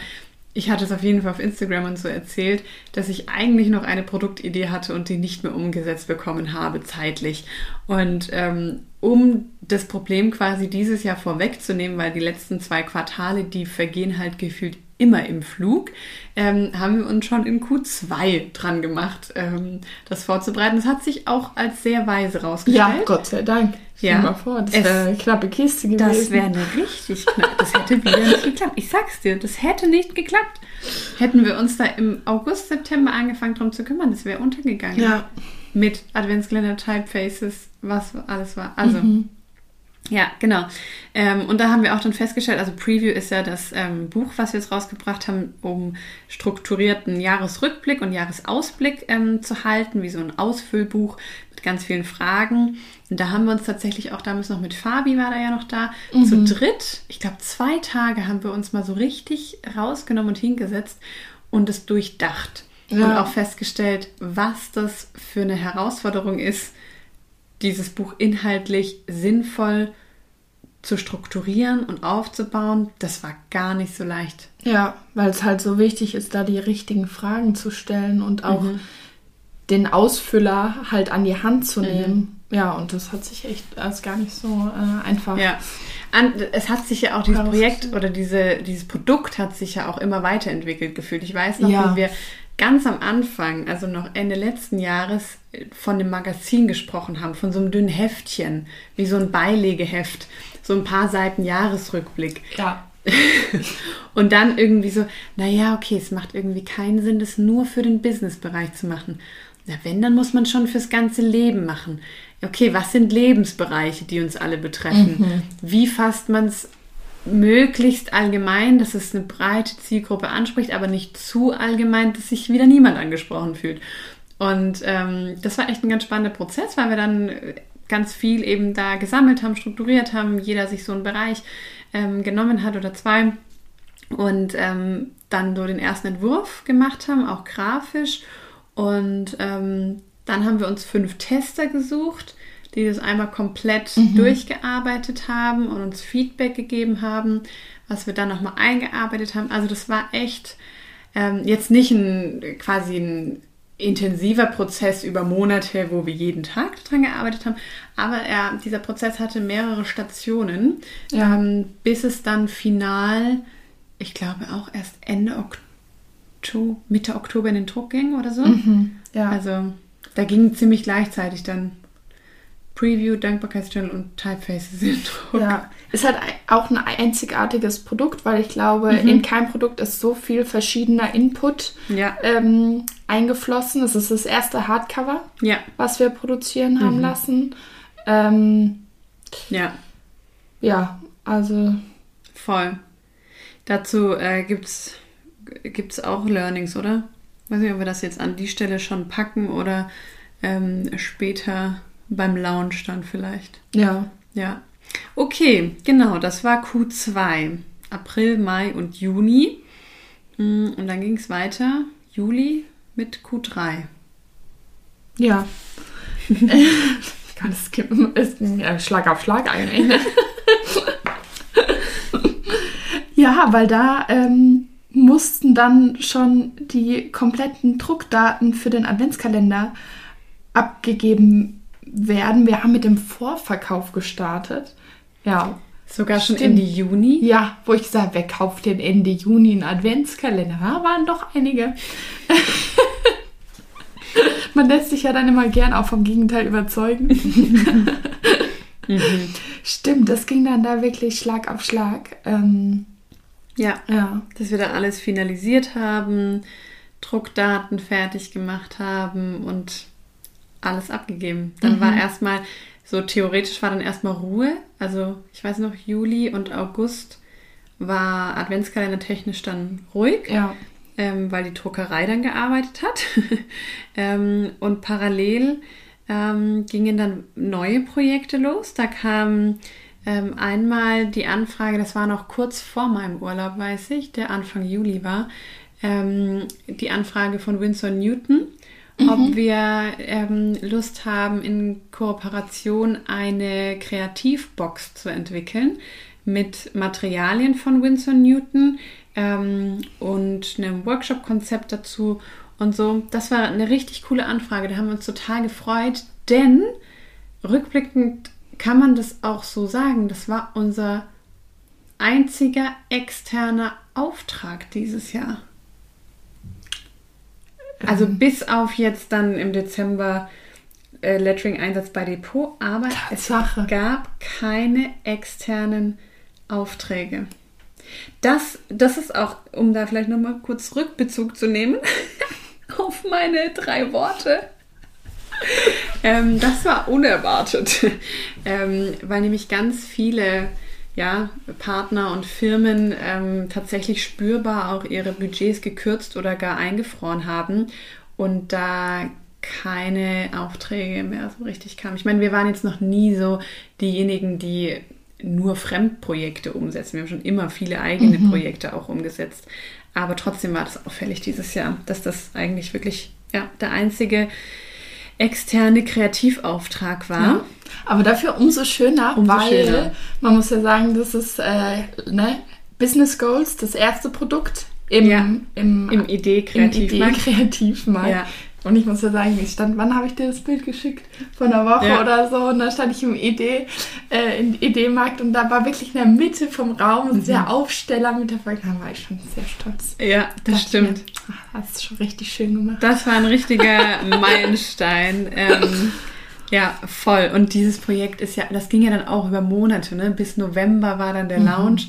[SPEAKER 1] ich hatte es auf jeden Fall auf Instagram und so erzählt, dass ich eigentlich noch eine Produktidee hatte und die nicht mehr umgesetzt bekommen habe, zeitlich. Und ähm, um das Problem quasi dieses Jahr vorwegzunehmen, weil die letzten zwei Quartale, die vergehen halt gefühlt immer im Flug, ähm, haben wir uns schon in Q2 dran gemacht, ähm, das vorzubereiten. Das hat sich auch als sehr weise rausgestellt.
[SPEAKER 2] Ja, Gott sei Dank.
[SPEAKER 1] Ja.
[SPEAKER 2] mal vor, das wäre eine knappe Kiste gewesen.
[SPEAKER 1] Das wäre eine richtig knapp. Das hätte wieder nicht geklappt. Ich sag's dir, das hätte nicht geklappt. Hätten wir uns da im August, September angefangen drum zu kümmern, das wäre untergegangen.
[SPEAKER 2] Ja.
[SPEAKER 1] Mit Adventskalender, Typefaces, was alles war. Also,
[SPEAKER 2] Mhm.
[SPEAKER 1] Ja, genau. Ähm, und da haben wir auch dann festgestellt, also Preview ist ja das ähm, Buch, was wir jetzt rausgebracht haben, um strukturierten Jahresrückblick und Jahresausblick ähm, zu halten, wie so ein Ausfüllbuch mit ganz vielen Fragen. Und da haben wir uns tatsächlich auch damals noch mit Fabi war da ja noch da, zu dritt, ich glaube zwei Tage haben wir uns mal so richtig rausgenommen und hingesetzt und es durchdacht. Und
[SPEAKER 2] Ja.
[SPEAKER 1] auch festgestellt, was das für eine Herausforderung ist, dieses Buch inhaltlich sinnvoll zu strukturieren und aufzubauen, das war gar nicht so leicht.
[SPEAKER 2] Ja, weil es halt so wichtig ist, da die richtigen Fragen zu stellen und auch
[SPEAKER 1] Mhm.
[SPEAKER 2] den Ausfüller halt an die Hand zu nehmen. Ja, und das hat sich echt als gar nicht so äh, einfach.
[SPEAKER 1] Ja. An, es hat sich ja auch dieses Projekt oder diese, dieses Produkt hat sich ja auch immer weiterentwickelt gefühlt. Ich weiß noch,
[SPEAKER 2] Ja.
[SPEAKER 1] wie wir ganz am Anfang, also noch Ende letzten Jahres, von dem Magazin gesprochen haben, von so einem dünnen Heftchen, wie so ein Beilegeheft, so ein paar Seiten Jahresrückblick.
[SPEAKER 2] Ja.
[SPEAKER 1] Und dann irgendwie so, naja, okay, es macht irgendwie keinen Sinn, das nur für den Businessbereich zu machen. Na, wenn, dann muss man schon fürs ganze Leben machen. Okay, was sind Lebensbereiche, die uns alle betreffen? Wie fasst man es möglichst allgemein, dass es eine breite Zielgruppe anspricht, aber nicht zu allgemein, dass sich wieder niemand angesprochen fühlt? Und ähm, das war echt ein ganz spannender Prozess, weil wir dann äh, ganz viel eben da gesammelt haben, strukturiert haben, jeder sich so einen Bereich ähm, genommen hat oder zwei und ähm, dann so den ersten Entwurf gemacht haben, auch grafisch. Und ähm, dann haben wir uns fünf Tester gesucht, die das einmal komplett durchgearbeitet haben und uns Feedback gegeben haben, was wir dann nochmal eingearbeitet haben. Also das war echt ähm, jetzt nicht ein quasi ein intensiver Prozess über Monate, wo wir jeden Tag dran gearbeitet haben, aber er, dieser Prozess hatte mehrere Stationen,
[SPEAKER 2] Ja.
[SPEAKER 1] ähm, bis es dann final, ich glaube auch erst Ende Oktober, Mitte Oktober in den Druck ging oder so.
[SPEAKER 2] Ja.
[SPEAKER 1] Also da ging ziemlich gleichzeitig dann Preview, Dankbarkeitsjournal und Typefaces in Druck.
[SPEAKER 2] Ja, ist halt auch ein einzigartiges Produkt, weil ich glaube, in kein Produkt ist so viel verschiedener Input
[SPEAKER 1] Ja.
[SPEAKER 2] ähm, eingeflossen. Es ist das erste Hardcover,
[SPEAKER 1] Ja,
[SPEAKER 2] was wir produzieren haben lassen. Ähm,
[SPEAKER 1] ja,
[SPEAKER 2] ja, also
[SPEAKER 1] voll. Dazu äh, gibt's gibt's auch Learnings, oder? Weiß nicht, ob wir das jetzt an die Stelle schon packen oder ähm, später beim Launch dann vielleicht.
[SPEAKER 2] ja,
[SPEAKER 1] Ja. Okay, genau, das war Q2. April, Mai und Juni. Mm, Und dann ging es weiter, Juli mit Q3.
[SPEAKER 2] ja. Gott, es gibt ist ein äh, Schlag auf Schlag eigentlich. Ne? ja, weil da ähm, mussten dann schon die kompletten Druckdaten für den Adventskalender abgegeben werden. Wir haben mit dem Vorverkauf gestartet. Ja,
[SPEAKER 1] Sogar schon
[SPEAKER 2] Stimmt.
[SPEAKER 1] Ende Juni.
[SPEAKER 2] ja, wo ich gesagt, wer kauft denn Ende Juni einen Adventskalender? Ja, waren doch einige. Man lässt sich ja dann immer gern auch vom Gegenteil überzeugen. Stimmt, das ging dann da wirklich Schlag auf Schlag. Ähm,
[SPEAKER 1] Ja,
[SPEAKER 2] ja,
[SPEAKER 1] dass wir da alles finalisiert haben, Druckdaten fertig gemacht haben und alles abgegeben. Dann war erstmal so theoretisch war dann erstmal Ruhe. Also ich weiß noch, Juli und August war Adventskalender technisch dann ruhig.
[SPEAKER 2] Ja.
[SPEAKER 1] Ähm, weil die Druckerei dann gearbeitet hat. ähm, und parallel ähm, gingen dann neue Projekte los. Da kam ähm, einmal die Anfrage, das war noch kurz vor meinem Urlaub, weiß ich, der Anfang Juli war, ähm, die Anfrage von Winsor Newton, mhm. ob wir ähm, Lust haben, in Kooperation eine Kreativbox zu entwickeln mit Materialien von Winsor Newton ähm, und einem Workshop-Konzept dazu und so. Das war eine richtig coole Anfrage, da haben wir uns total gefreut, denn rückblickend kann man das auch so sagen. Das war unser einziger externer Auftrag dieses Jahr. Also bis auf jetzt dann im Dezember äh, Lettering-Einsatz bei Depot, aber Tatsache. es gab keine externen Aufträge. Das, das ist auch, um da vielleicht nochmal kurz Rückbezug zu nehmen auf meine drei Worte ähm, das war unerwartet, ähm, weil nämlich ganz viele ja, Partner und Firmen ähm, tatsächlich spürbar auch ihre Budgets gekürzt oder gar eingefroren haben und da keine Aufträge mehr so richtig kamen. Ich meine, wir waren jetzt noch nie so diejenigen, die nur Fremdprojekte umsetzen. Wir haben schon immer viele eigene mhm. Projekte auch umgesetzt. Aber trotzdem war das auffällig dieses Jahr, dass das eigentlich wirklich ja, der einzige externe Kreativauftrag war. Ja,
[SPEAKER 2] aber dafür umso schöner, umso weil schöner. man muss ja sagen, das ist äh, ne, Business Goals, das erste Produkt im, ja,
[SPEAKER 1] im, im Idee-Kreativmarkt.
[SPEAKER 2] Idee ja. Und ich muss ja sagen, ich stand, wann habe ich dir das Bild geschickt? Vor einer Woche ja. oder so. Und da stand ich im Idee, äh, im Idee-Markt und da war wirklich in der Mitte vom Raum mhm. sehr Aufsteller mit der Folge. Da war ich schon sehr stolz.
[SPEAKER 1] Ja, das da stimmt. Mir,
[SPEAKER 2] ach, hast du schon richtig schön gemacht.
[SPEAKER 1] Das war ein richtiger Meilenstein. Ähm, ja, voll. Und dieses Projekt ist ja, das ging ja dann auch über Monate, ne? Bis November war dann der mhm. Launch.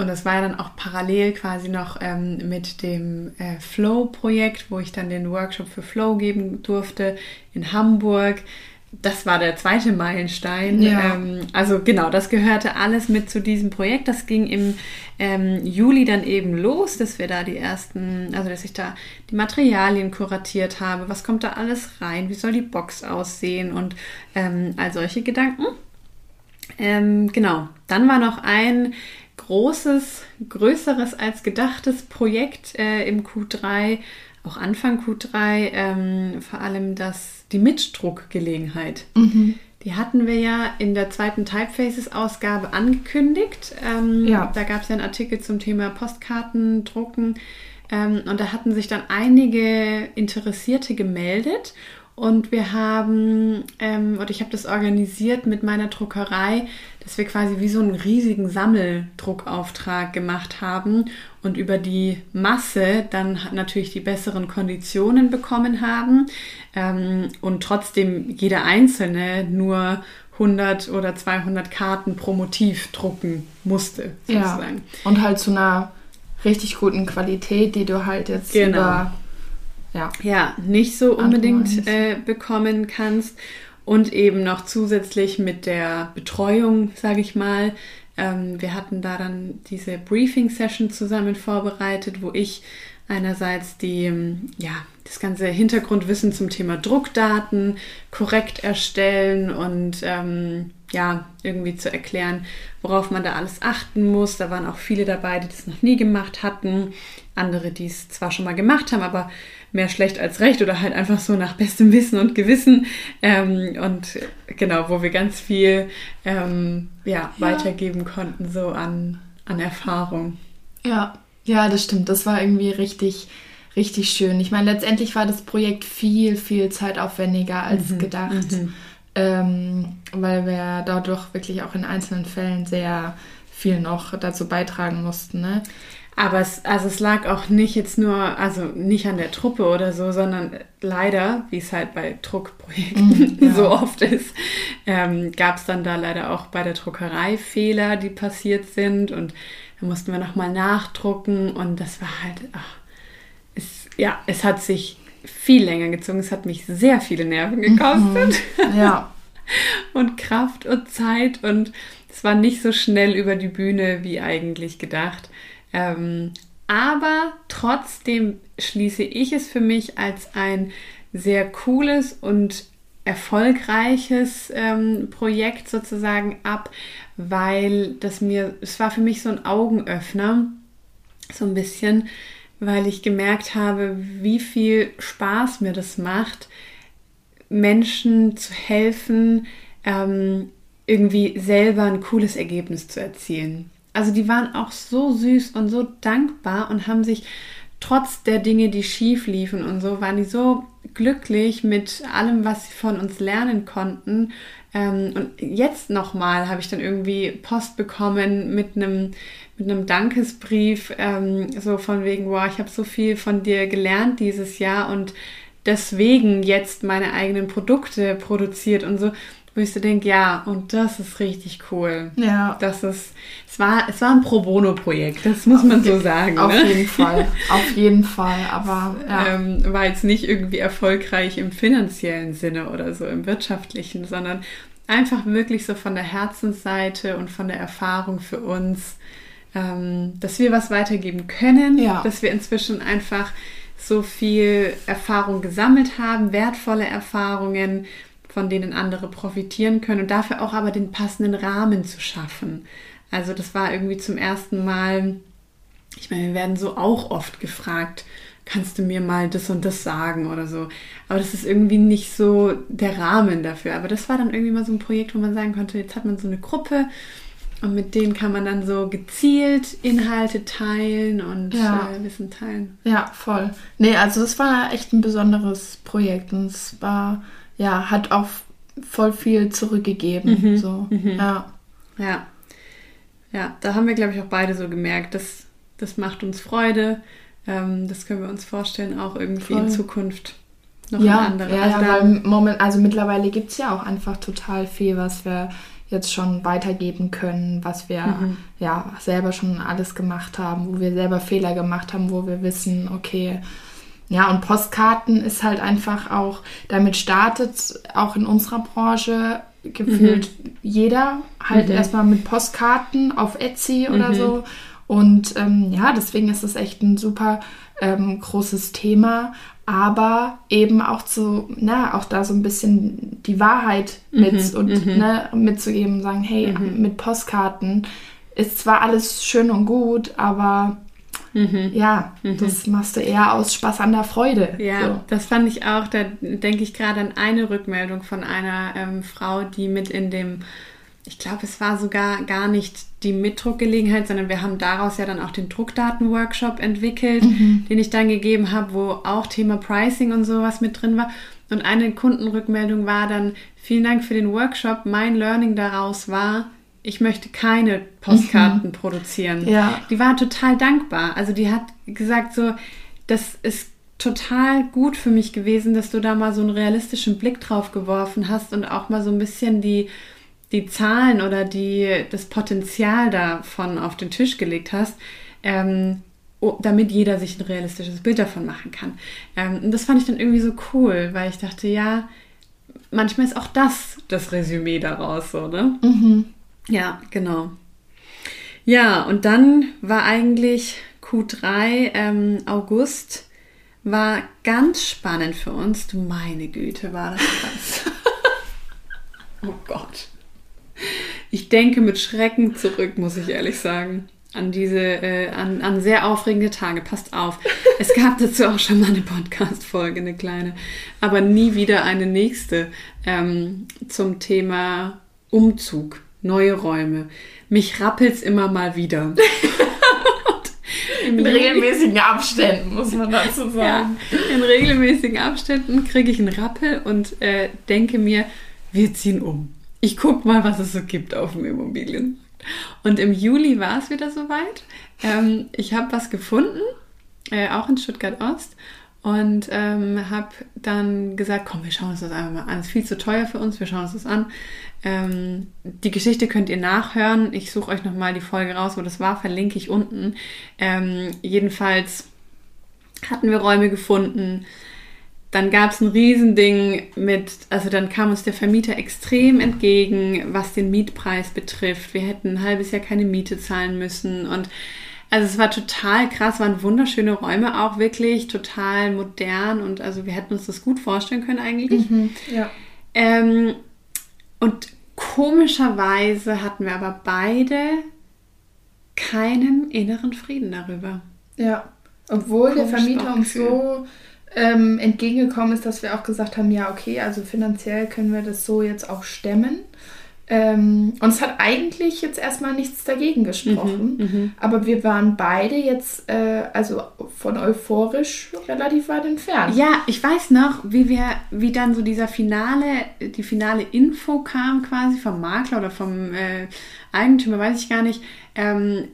[SPEAKER 1] Und das war ja dann auch parallel quasi noch ähm, mit dem äh, Flow-Projekt, wo ich dann den Workshop für Flow geben durfte in Hamburg. Das war der zweite Meilenstein. Ja. Ähm, also genau, das gehörte alles mit zu diesem Projekt. Das ging im ähm, Juli dann eben los, dass wir da die ersten, also dass ich da die Materialien kuratiert habe. Was kommt da alles rein? Wie soll die Box aussehen? Und ähm, all solche Gedanken. Ähm, genau, dann war noch ein großes, größeres als gedachtes Projekt äh, im Q3, auch Anfang Q3, ähm, vor allem das, die Mitdruckgelegenheit. Mhm. Die hatten wir ja in der zweiten Typefaces-Ausgabe angekündigt. Ähm, ja. Da gab es ja einen Artikel zum Thema Postkartendrucken. Ähm, und da hatten sich dann einige Interessierte gemeldet. Und wir haben, ähm, oder ich habe das organisiert mit meiner Druckerei, dass wir quasi wie so einen riesigen Sammeldruckauftrag gemacht haben und über die Masse dann natürlich die besseren Konditionen bekommen haben ähm, und trotzdem jeder Einzelne nur 100 oder 200 Karten pro Motiv drucken musste.
[SPEAKER 2] Sozusagen. Ja. Und halt zu einer richtig guten Qualität, die du halt jetzt genau. über
[SPEAKER 1] ja, ja nicht so unbedingt äh, bekommen kannst. Und eben noch zusätzlich mit der Betreuung, sage ich mal. Ähm, wir hatten da dann diese Briefing-Session zusammen vorbereitet, wo ich einerseits die, ähm, ja, das ganze Hintergrundwissen zum Thema Druckdaten korrekt erstellen und ähm, ja, irgendwie zu erklären, worauf man da alles achten muss. Da waren auch viele dabei, die das noch nie gemacht hatten. Andere, die es zwar schon mal gemacht haben, aber mehr schlecht als recht oder halt einfach so nach bestem Wissen und Gewissen. Ähm, und genau, wo wir ganz viel ähm, ja, ja, weitergeben konnten, so an, an Erfahrung.
[SPEAKER 2] Ja, ja, das stimmt. Das war irgendwie richtig, richtig schön. Ich meine, letztendlich war das Projekt viel, viel zeitaufwendiger als mhm, gedacht. Mhm. Ähm, weil wir dadurch wirklich auch in einzelnen Fällen sehr viel noch dazu beitragen mussten. Ne?
[SPEAKER 1] Aber es, also es lag auch nicht jetzt nur, also nicht an der Truppe oder so, sondern leider, wie es halt bei Druckprojekten mm, ja. so oft ist, ähm, gab es dann da leider auch bei der Druckerei Fehler, die passiert sind und da mussten wir nochmal nachdrucken und das war halt, ach, es, ja, es hat sich viel länger gezogen, es hat mich sehr viele Nerven gekostet.
[SPEAKER 2] Mhm. Ja.
[SPEAKER 1] und Kraft und Zeit und es war nicht so schnell über die Bühne wie eigentlich gedacht. Ähm, aber trotzdem schließe ich es für mich als ein sehr cooles und erfolgreiches ähm, Projekt sozusagen ab, weil das mir, es war für mich so ein Augenöffner, so ein bisschen, weil ich gemerkt habe, wie viel Spaß mir das macht, Menschen zu helfen, ähm, irgendwie selber ein cooles Ergebnis zu erzielen. Also die waren auch so süß und so dankbar und haben sich trotz der Dinge, die schief liefen und so, waren die so glücklich mit allem, was sie von uns lernen konnten. Ähm, und jetzt nochmal habe ich dann irgendwie Post bekommen mit einem mit einem Dankesbrief, ähm, so von wegen, wow, ich habe so viel von dir gelernt dieses Jahr und deswegen jetzt meine eigenen Produkte produziert und so wo ich so denke, ja, und das ist richtig cool. Ja. Das ist, es war, es war ein Pro Bono-Projekt, das muss man so sagen.
[SPEAKER 2] Auf ne? jeden Fall, auf jeden Fall, aber
[SPEAKER 1] ja. ähm, war jetzt nicht irgendwie erfolgreich im finanziellen Sinne oder so, im wirtschaftlichen, sondern einfach wirklich so von der Herzensseite und von der Erfahrung für uns, ähm, dass wir was weitergeben können, ja. dass wir inzwischen einfach so viel Erfahrung gesammelt haben, wertvolle Erfahrungen, von denen andere profitieren können und dafür auch aber den passenden Rahmen zu schaffen. Also das war irgendwie zum ersten Mal, ich meine, wir werden so auch oft gefragt, kannst du mir mal das und das sagen oder so. Aber das ist irgendwie nicht so der Rahmen dafür. Aber das war dann irgendwie mal so ein Projekt, wo man sagen konnte, jetzt hat man so eine Gruppe und mit denen kann man dann so gezielt Inhalte teilen und ja. äh, Wissen teilen.
[SPEAKER 2] Ja, voll. Nee, also das war echt ein besonderes Projekt und es war ja, hat auch voll viel zurückgegeben. Mhm. So. Mhm. Ja.
[SPEAKER 1] Ja. Ja, da haben wir, glaube ich, auch beide so gemerkt, dass das macht uns Freude. Ähm, das können wir uns vorstellen, auch irgendwie voll. in Zukunft noch
[SPEAKER 2] ja, andere. Ja, also, ja, weil Moment, also mittlerweile gibt es ja auch einfach total viel, was wir jetzt schon weitergeben können, was wir mhm. ja selber schon alles gemacht haben, wo wir selber Fehler gemacht haben, wo wir wissen, okay, ja, und Postkarten ist halt einfach auch, damit startet auch in unserer Branche gefühlt mhm. jeder halt mhm. erstmal mit Postkarten auf Etsy oder mhm. so. Und ähm, ja, deswegen ist es echt ein super ähm, großes Thema, aber eben auch zu, na, auch da so ein bisschen die Wahrheit mit mhm. und mhm. ne, mitzugeben und sagen, hey, mhm. mit Postkarten ist zwar alles schön und gut, aber Mhm. Ja, mhm. das machst du eher aus Spaß an der Freude.
[SPEAKER 1] Ja, so. das fand ich auch. Da denke ich gerade an eine Rückmeldung von einer ähm, Frau, die mit in dem, ich glaube, es war sogar gar nicht die Mitdruckgelegenheit, sondern wir haben daraus ja dann auch den Druckdaten-Workshop entwickelt, mhm. den ich dann gegeben habe, wo auch Thema Pricing und sowas mit drin war. Und eine Kundenrückmeldung war dann, vielen Dank für den Workshop. Mein Learning daraus war, ich möchte keine Postkarten mhm. produzieren. Ja. Die war total dankbar. Also die hat gesagt so, das ist total gut für mich gewesen, dass du da mal so einen realistischen Blick drauf geworfen hast und auch mal so ein bisschen die, die Zahlen oder die, das Potenzial davon auf den Tisch gelegt hast, ähm, damit jeder sich ein realistisches Bild davon machen kann. Ähm, und das fand ich dann irgendwie so cool, weil ich dachte, ja, manchmal ist auch das das Resümee daraus so, ne? Mhm. Ja, genau. Ja, und dann war eigentlich Q3 ähm, August war ganz spannend für uns. Du meine Güte, war das krass. oh Gott. Ich denke mit Schrecken zurück, muss ich ehrlich sagen. An diese, äh, an, an sehr aufregende Tage. Passt auf. Es gab dazu auch schon mal eine Podcast-Folge, eine kleine. Aber nie wieder eine nächste ähm, zum Thema Umzug neue Räume. Mich rappelt's immer mal wieder.
[SPEAKER 2] in regelmäßigen Abständen, muss man dazu sagen.
[SPEAKER 1] Ja, in regelmäßigen Abständen kriege ich einen Rappel und äh, denke mir, wir ziehen um. Ich gucke mal, was es so gibt auf dem Immobilienmarkt. Und im Juli war es wieder soweit. Ähm, ich habe was gefunden, äh, auch in Stuttgart Ost und ähm, habe dann gesagt, komm, wir schauen uns das einfach mal an. Es ist viel zu teuer für uns, wir schauen uns das an. Ähm, die Geschichte könnt ihr nachhören. Ich suche euch nochmal die Folge raus, wo das war, verlinke ich unten. Ähm, jedenfalls hatten wir Räume gefunden. dann gab es ein Riesending mit, also dann kam uns der Vermieter extrem entgegen, was den Mietpreis betrifft. Wir hätten ein halbes Jahr keine Miete zahlen müssen und also es war total krass, waren wunderschöne Räume auch wirklich, total modern und also wir hätten uns das gut vorstellen können eigentlich.
[SPEAKER 2] Mhm, ja.
[SPEAKER 1] Ähm, und komischerweise hatten wir aber beide keinen inneren Frieden darüber.
[SPEAKER 2] Ja, obwohl der Vermieter uns so ähm, entgegengekommen ist, dass wir auch gesagt haben, ja, okay, also finanziell können wir das so jetzt auch stemmen. Ähm, und es hat eigentlich jetzt erstmal nichts dagegen gesprochen,
[SPEAKER 1] Mhm,
[SPEAKER 2] aber wir waren beide jetzt äh, also von euphorisch relativ weit entfernt.
[SPEAKER 1] Ja, ich weiß noch, wie wir, wie dann so dieser finale, die finale Info kam quasi vom Makler oder vom äh, Eigentümer, weiß ich gar nicht, ähm,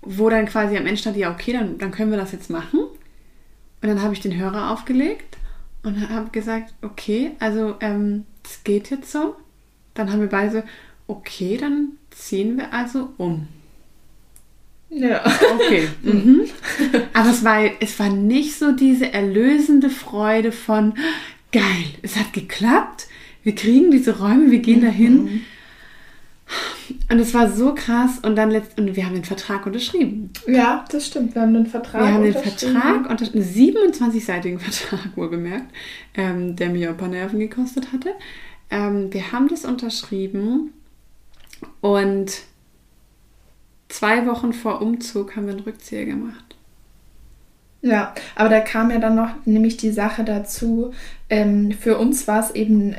[SPEAKER 1] wo dann quasi am Ende stand, ja, okay, dann, dann können wir das jetzt machen. Und dann habe ich den Hörer aufgelegt und habe gesagt, okay, also ähm, es geht jetzt so. Dann haben wir beide so, okay, dann ziehen wir also um.
[SPEAKER 2] Ja.
[SPEAKER 1] Okay. mhm. Aber es war, es war nicht so diese erlösende Freude von geil, es hat geklappt, wir kriegen diese Räume, wir gehen dahin. Und es war so krass und dann letzt und wir haben den Vertrag unterschrieben.
[SPEAKER 2] ja, das stimmt. Wir haben den Vertrag
[SPEAKER 1] Wir haben den. Vertrag unter einen 27-seitigen Vertrag wohlgemerkt, ähm, der mir ein paar Nerven gekostet hatte. Ähm, wir haben das unterschrieben und zwei Wochen vor Umzug haben wir einen Rückzieher gemacht.
[SPEAKER 2] Ja, aber da kam ja dann noch nämlich die Sache dazu, ähm, für uns war es eben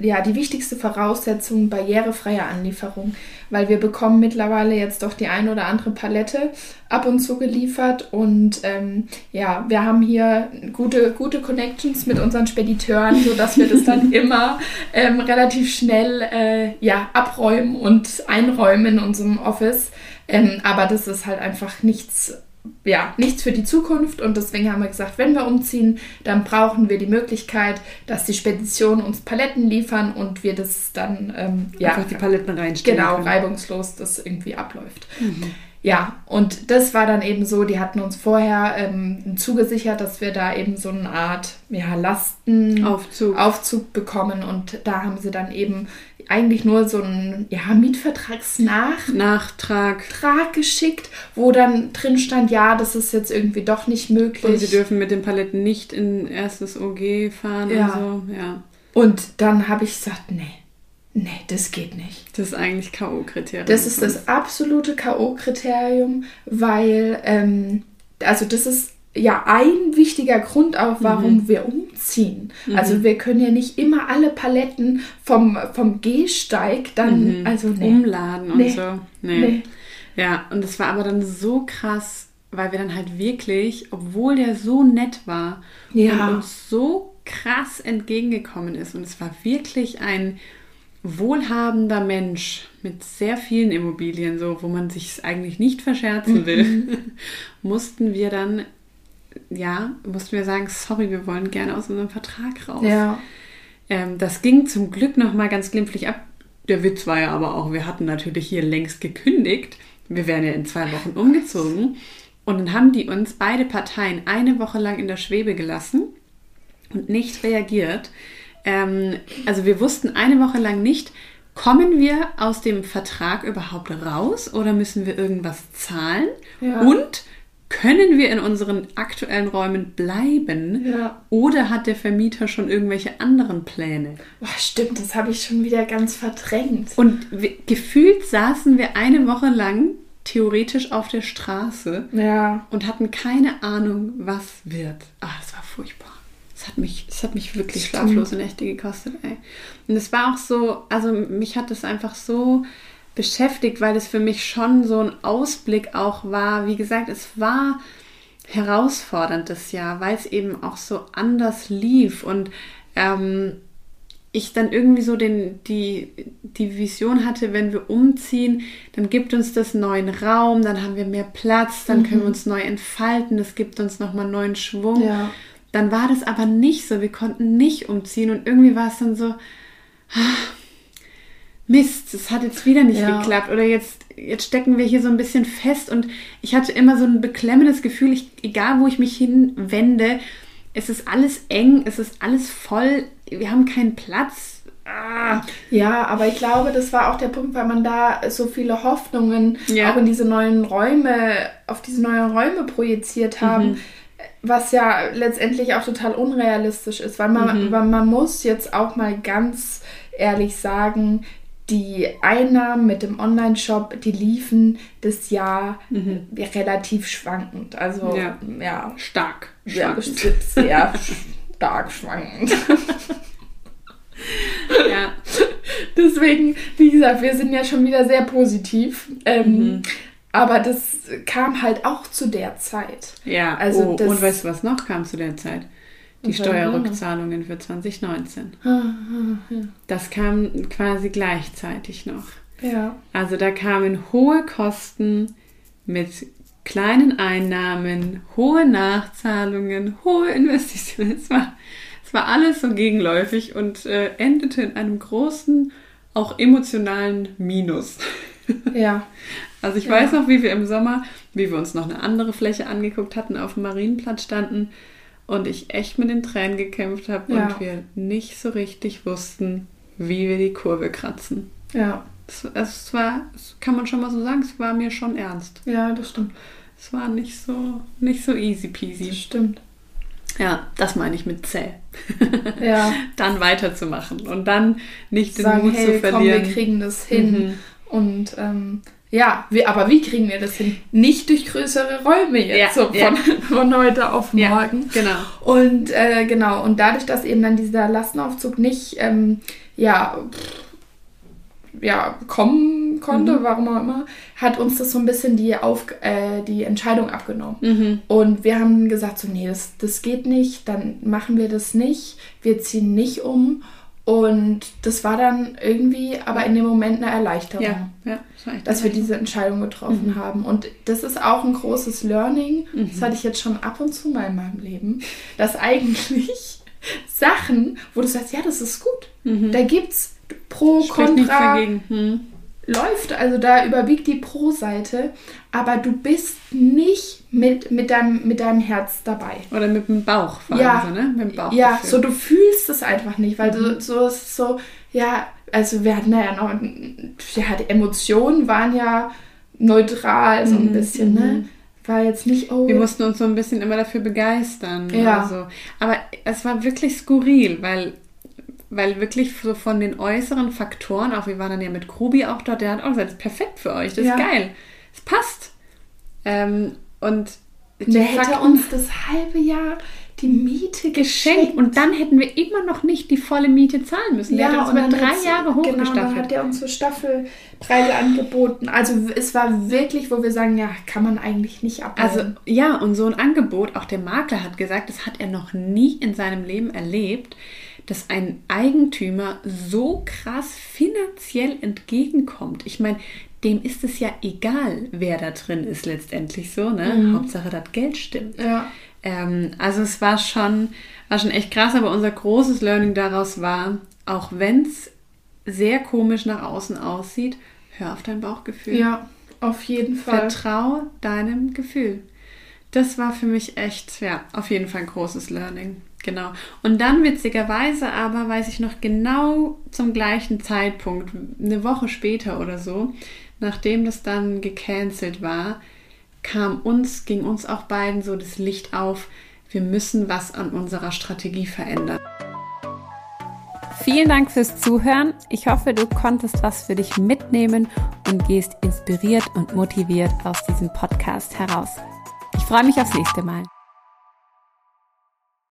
[SPEAKER 2] ja die wichtigste Voraussetzung barrierefreie Anlieferung, weil wir bekommen mittlerweile jetzt doch die ein oder andere Palette ab und zu geliefert und ähm, ja, wir haben hier gute, gute Connections mit unseren Spediteuren, sodass wir das dann immer ähm, relativ schnell äh, ja, abräumen und einräumen in unserem Office. Ähm, aber das ist halt einfach nichts ja, nichts für die Zukunft und deswegen haben wir gesagt, wenn wir umziehen, dann brauchen wir die Möglichkeit, dass die Speditionen uns Paletten liefern und wir das dann ähm, ja,
[SPEAKER 1] Einfach die Paletten reinstellen.
[SPEAKER 2] genau
[SPEAKER 1] können.
[SPEAKER 2] reibungslos das irgendwie abläuft. Ja, und das war dann eben so, die hatten uns vorher ähm, zugesichert, dass wir da eben so eine Art ja, Lasten
[SPEAKER 1] Aufzug.
[SPEAKER 2] Aufzug bekommen und da haben sie dann eben eigentlich nur so einen ja, Mietvertragsnach
[SPEAKER 1] Nachtrag.
[SPEAKER 2] Vertrag geschickt, wo dann drin stand, ja, das ist jetzt irgendwie doch nicht möglich.
[SPEAKER 1] Und sie dürfen mit den Paletten nicht in erstes OG fahren
[SPEAKER 2] Ja.
[SPEAKER 1] und so. Ja.
[SPEAKER 2] Und dann habe ich gesagt, nee, nee, das geht nicht.
[SPEAKER 1] Das ist eigentlich K.O.-Kriterium.
[SPEAKER 2] Das ist das absolute K.O.-Kriterium, weil, ähm, also das ist ja ein wichtiger Grund auch, warum wir umziehen. Also wir können ja nicht immer alle Paletten vom, vom Gehsteig dann, also nee.
[SPEAKER 1] Umladen und
[SPEAKER 2] Nee.
[SPEAKER 1] so. Nee.
[SPEAKER 2] Nee.
[SPEAKER 1] Ja, und das war aber dann so krass, weil wir dann halt wirklich, obwohl der so nett war
[SPEAKER 2] Ja.
[SPEAKER 1] und uns so krass entgegengekommen ist, und es war wirklich ein wohlhabender Mensch mit sehr vielen Immobilien, so wo man sich eigentlich nicht verscherzen will, mussten wir dann, ja, mussten wir sagen, sorry, wir wollen gerne aus unserem Vertrag raus.
[SPEAKER 2] Ja.
[SPEAKER 1] Ähm, das ging zum Glück noch mal ganz glimpflich ab. Der Witz war ja aber auch, wir hatten natürlich hier längst gekündigt. Wir wären ja in zwei Wochen umgezogen. Und dann haben die uns beide Parteien eine Woche lang in der Schwebe gelassen und nicht reagiert. Ähm, also wir wussten eine Woche lang nicht, kommen wir aus dem Vertrag überhaupt raus oder müssen wir irgendwas zahlen?
[SPEAKER 2] Ja.
[SPEAKER 1] Und können wir in unseren aktuellen Räumen bleiben?
[SPEAKER 2] Ja.
[SPEAKER 1] Oder hat der Vermieter schon irgendwelche anderen Pläne?
[SPEAKER 2] Boah, stimmt, das habe ich schon wieder ganz verdrängt.
[SPEAKER 1] Und wir, gefühlt saßen wir eine Woche lang theoretisch auf der Straße
[SPEAKER 2] Ja.
[SPEAKER 1] und hatten keine Ahnung, was wird. Ah, das war furchtbar. Das hat mich, das hat mich wirklich
[SPEAKER 2] Stimmt.
[SPEAKER 1] schlaflose Nächte gekostet, ey. Und es war auch so, also mich hat das einfach so beschäftigt, weil es für mich schon so ein Ausblick auch war. Wie gesagt, es war herausfordernd das Jahr, weil es eben auch so anders lief und ähm, ich dann irgendwie so den, die, die Vision hatte, wenn wir umziehen, dann gibt uns das neuen Raum, dann haben wir mehr Platz, dann können wir uns neu entfalten, das gibt uns nochmal neuen Schwung.
[SPEAKER 2] Ja.
[SPEAKER 1] Dann war das aber nicht so, wir konnten nicht umziehen und irgendwie war es dann so, ah, Mist, es hat jetzt wieder nicht
[SPEAKER 2] Ja.
[SPEAKER 1] geklappt oder jetzt, jetzt stecken wir hier so ein bisschen fest und ich hatte immer so ein beklemmendes Gefühl, ich, egal wo ich mich hinwende, es ist alles eng, es ist alles voll, wir haben keinen Platz. Ah.
[SPEAKER 2] Ja, aber ich glaube, das war auch der Punkt, weil man da so viele Hoffnungen ja. auch in diese neuen Räume, auf diese neuen Räume projiziert haben. Mhm. Was ja letztendlich auch total unrealistisch ist, weil man, mhm. weil man muss jetzt auch mal ganz ehrlich sagen, die Einnahmen mit dem Online-Shop, die liefen das Jahr mhm. relativ schwankend. Also ja, ja
[SPEAKER 1] stark.
[SPEAKER 2] Ja, sehr stark schwankend. ja. Deswegen, wie gesagt, wir sind ja schon wieder sehr positiv. Ähm, mhm. Aber das kam halt auch zu der Zeit.
[SPEAKER 1] Ja, also oh, und weißt du, was noch kam zu der Zeit? Die Steuerrückzahlungen für 2019. Ah, ah. Das kam quasi gleichzeitig noch.
[SPEAKER 2] Ja.
[SPEAKER 1] Also da kamen hohe Kosten mit kleinen Einnahmen, hohe Nachzahlungen, hohe Investitionen. Es war, es war alles so gegenläufig und äh, endete in einem großen, auch emotionalen Minus.
[SPEAKER 2] Ja.
[SPEAKER 1] Also ich ja. weiß noch, wie wir im Sommer, wie wir uns noch eine andere Fläche angeguckt hatten, auf dem Marienplatz standen und ich echt mit den Tränen gekämpft habe ja. und wir nicht so richtig wussten, wie wir die Kurve kratzen.
[SPEAKER 2] Ja.
[SPEAKER 1] Es, es war, es kann man schon mal so sagen, es war mir schon ernst.
[SPEAKER 2] Ja, das stimmt.
[SPEAKER 1] Es war nicht so, nicht so easy peasy.
[SPEAKER 2] Das stimmt.
[SPEAKER 1] Ja, das meine ich mit zäh.
[SPEAKER 2] Ja.
[SPEAKER 1] dann weiterzumachen und dann nicht den
[SPEAKER 2] Sagen,
[SPEAKER 1] Mut
[SPEAKER 2] hey,
[SPEAKER 1] zu verlieren.
[SPEAKER 2] Komm, wir kriegen das hin. Mhm. Und ähm, ja, wie, aber wie kriegen wir das hin? Nicht durch größere Räume jetzt, ja, so von, ja. von heute auf morgen. Ja,
[SPEAKER 1] genau.
[SPEAKER 2] Und äh, genau, und dadurch, dass eben dann dieser Lastenaufzug nicht ähm, ja, ja, kommen konnte, mhm. warum auch immer, hat uns das so ein bisschen die, Auf äh, die Entscheidung abgenommen.
[SPEAKER 1] Mhm.
[SPEAKER 2] Und wir haben gesagt, so, nee, das, das geht nicht, dann machen wir das nicht, wir ziehen nicht um. Und das war dann irgendwie aber in dem Moment eine Erleichterung,
[SPEAKER 1] ja, ja,
[SPEAKER 2] das dass wir diese Entscheidung getroffen mhm. haben. Und das ist auch ein großes Learning, mhm. das hatte ich jetzt schon ab und zu mal in meinem Leben, dass eigentlich Sachen, wo du sagst, ja, das ist gut, mhm. da gibt es Pro, Contra, hm läuft, also da überwiegt die Pro-Seite, aber du bist nicht mit, mit, deinem, mit deinem Herz dabei.
[SPEAKER 1] Oder mit dem Bauch,
[SPEAKER 2] vor allem ja, so, ne? Mit dem Bauch. Ja, so du fühlst es einfach nicht, weil mhm. du so, so, ja, also wir hatten ja noch, ja, die Emotionen waren ja neutral, so ein mhm. bisschen, ne? Mhm. War jetzt nicht, oh.
[SPEAKER 1] Wir mussten uns so ein bisschen immer dafür begeistern.
[SPEAKER 2] Ja.
[SPEAKER 1] So. Aber es war wirklich skurril, weil weil wirklich so von den äußeren Faktoren, auch wir waren dann ja mit Krubi auch dort, der hat auch gesagt, das ist perfekt für euch, das ja. ist geil, es passt. Ähm, und
[SPEAKER 2] der hätte uns das halbe Jahr die Miete geschenkt.
[SPEAKER 1] Und dann hätten wir immer noch nicht die volle Miete zahlen müssen. Der ja, hat uns über drei Jahre hochgestaffelt. Genau, dann
[SPEAKER 2] hat er uns so Staffelpreise angeboten. Also es war wirklich, wo wir sagen, ja, kann man eigentlich nicht abbauen.
[SPEAKER 1] Also ja, und so ein Angebot, auch der Makler hat gesagt, das hat er noch nie in seinem Leben erlebt dass ein Eigentümer so krass finanziell entgegenkommt. Ich meine, dem ist es ja egal, wer da drin ist letztendlich so, ne? Mhm. Hauptsache, das Geld stimmt.
[SPEAKER 2] Ja.
[SPEAKER 1] Ähm, also es war schon, war schon echt krass, aber unser großes Learning daraus war, auch wenn es sehr komisch nach außen aussieht, hör auf dein Bauchgefühl.
[SPEAKER 2] Ja, auf jeden Fall.
[SPEAKER 1] Vertrau deinem Gefühl. Das war für mich echt, ja, auf jeden Fall ein großes Learning. Genau. Und dann witzigerweise aber weiß ich noch genau zum gleichen Zeitpunkt, eine Woche später oder so, nachdem das dann gecancelt war, kam uns, ging uns auch beiden so das Licht auf, wir müssen was an unserer Strategie verändern.
[SPEAKER 3] Vielen Dank fürs Zuhören. Ich hoffe, du konntest was für dich mitnehmen und gehst inspiriert und motiviert aus diesem Podcast heraus. Ich freue mich aufs nächste Mal.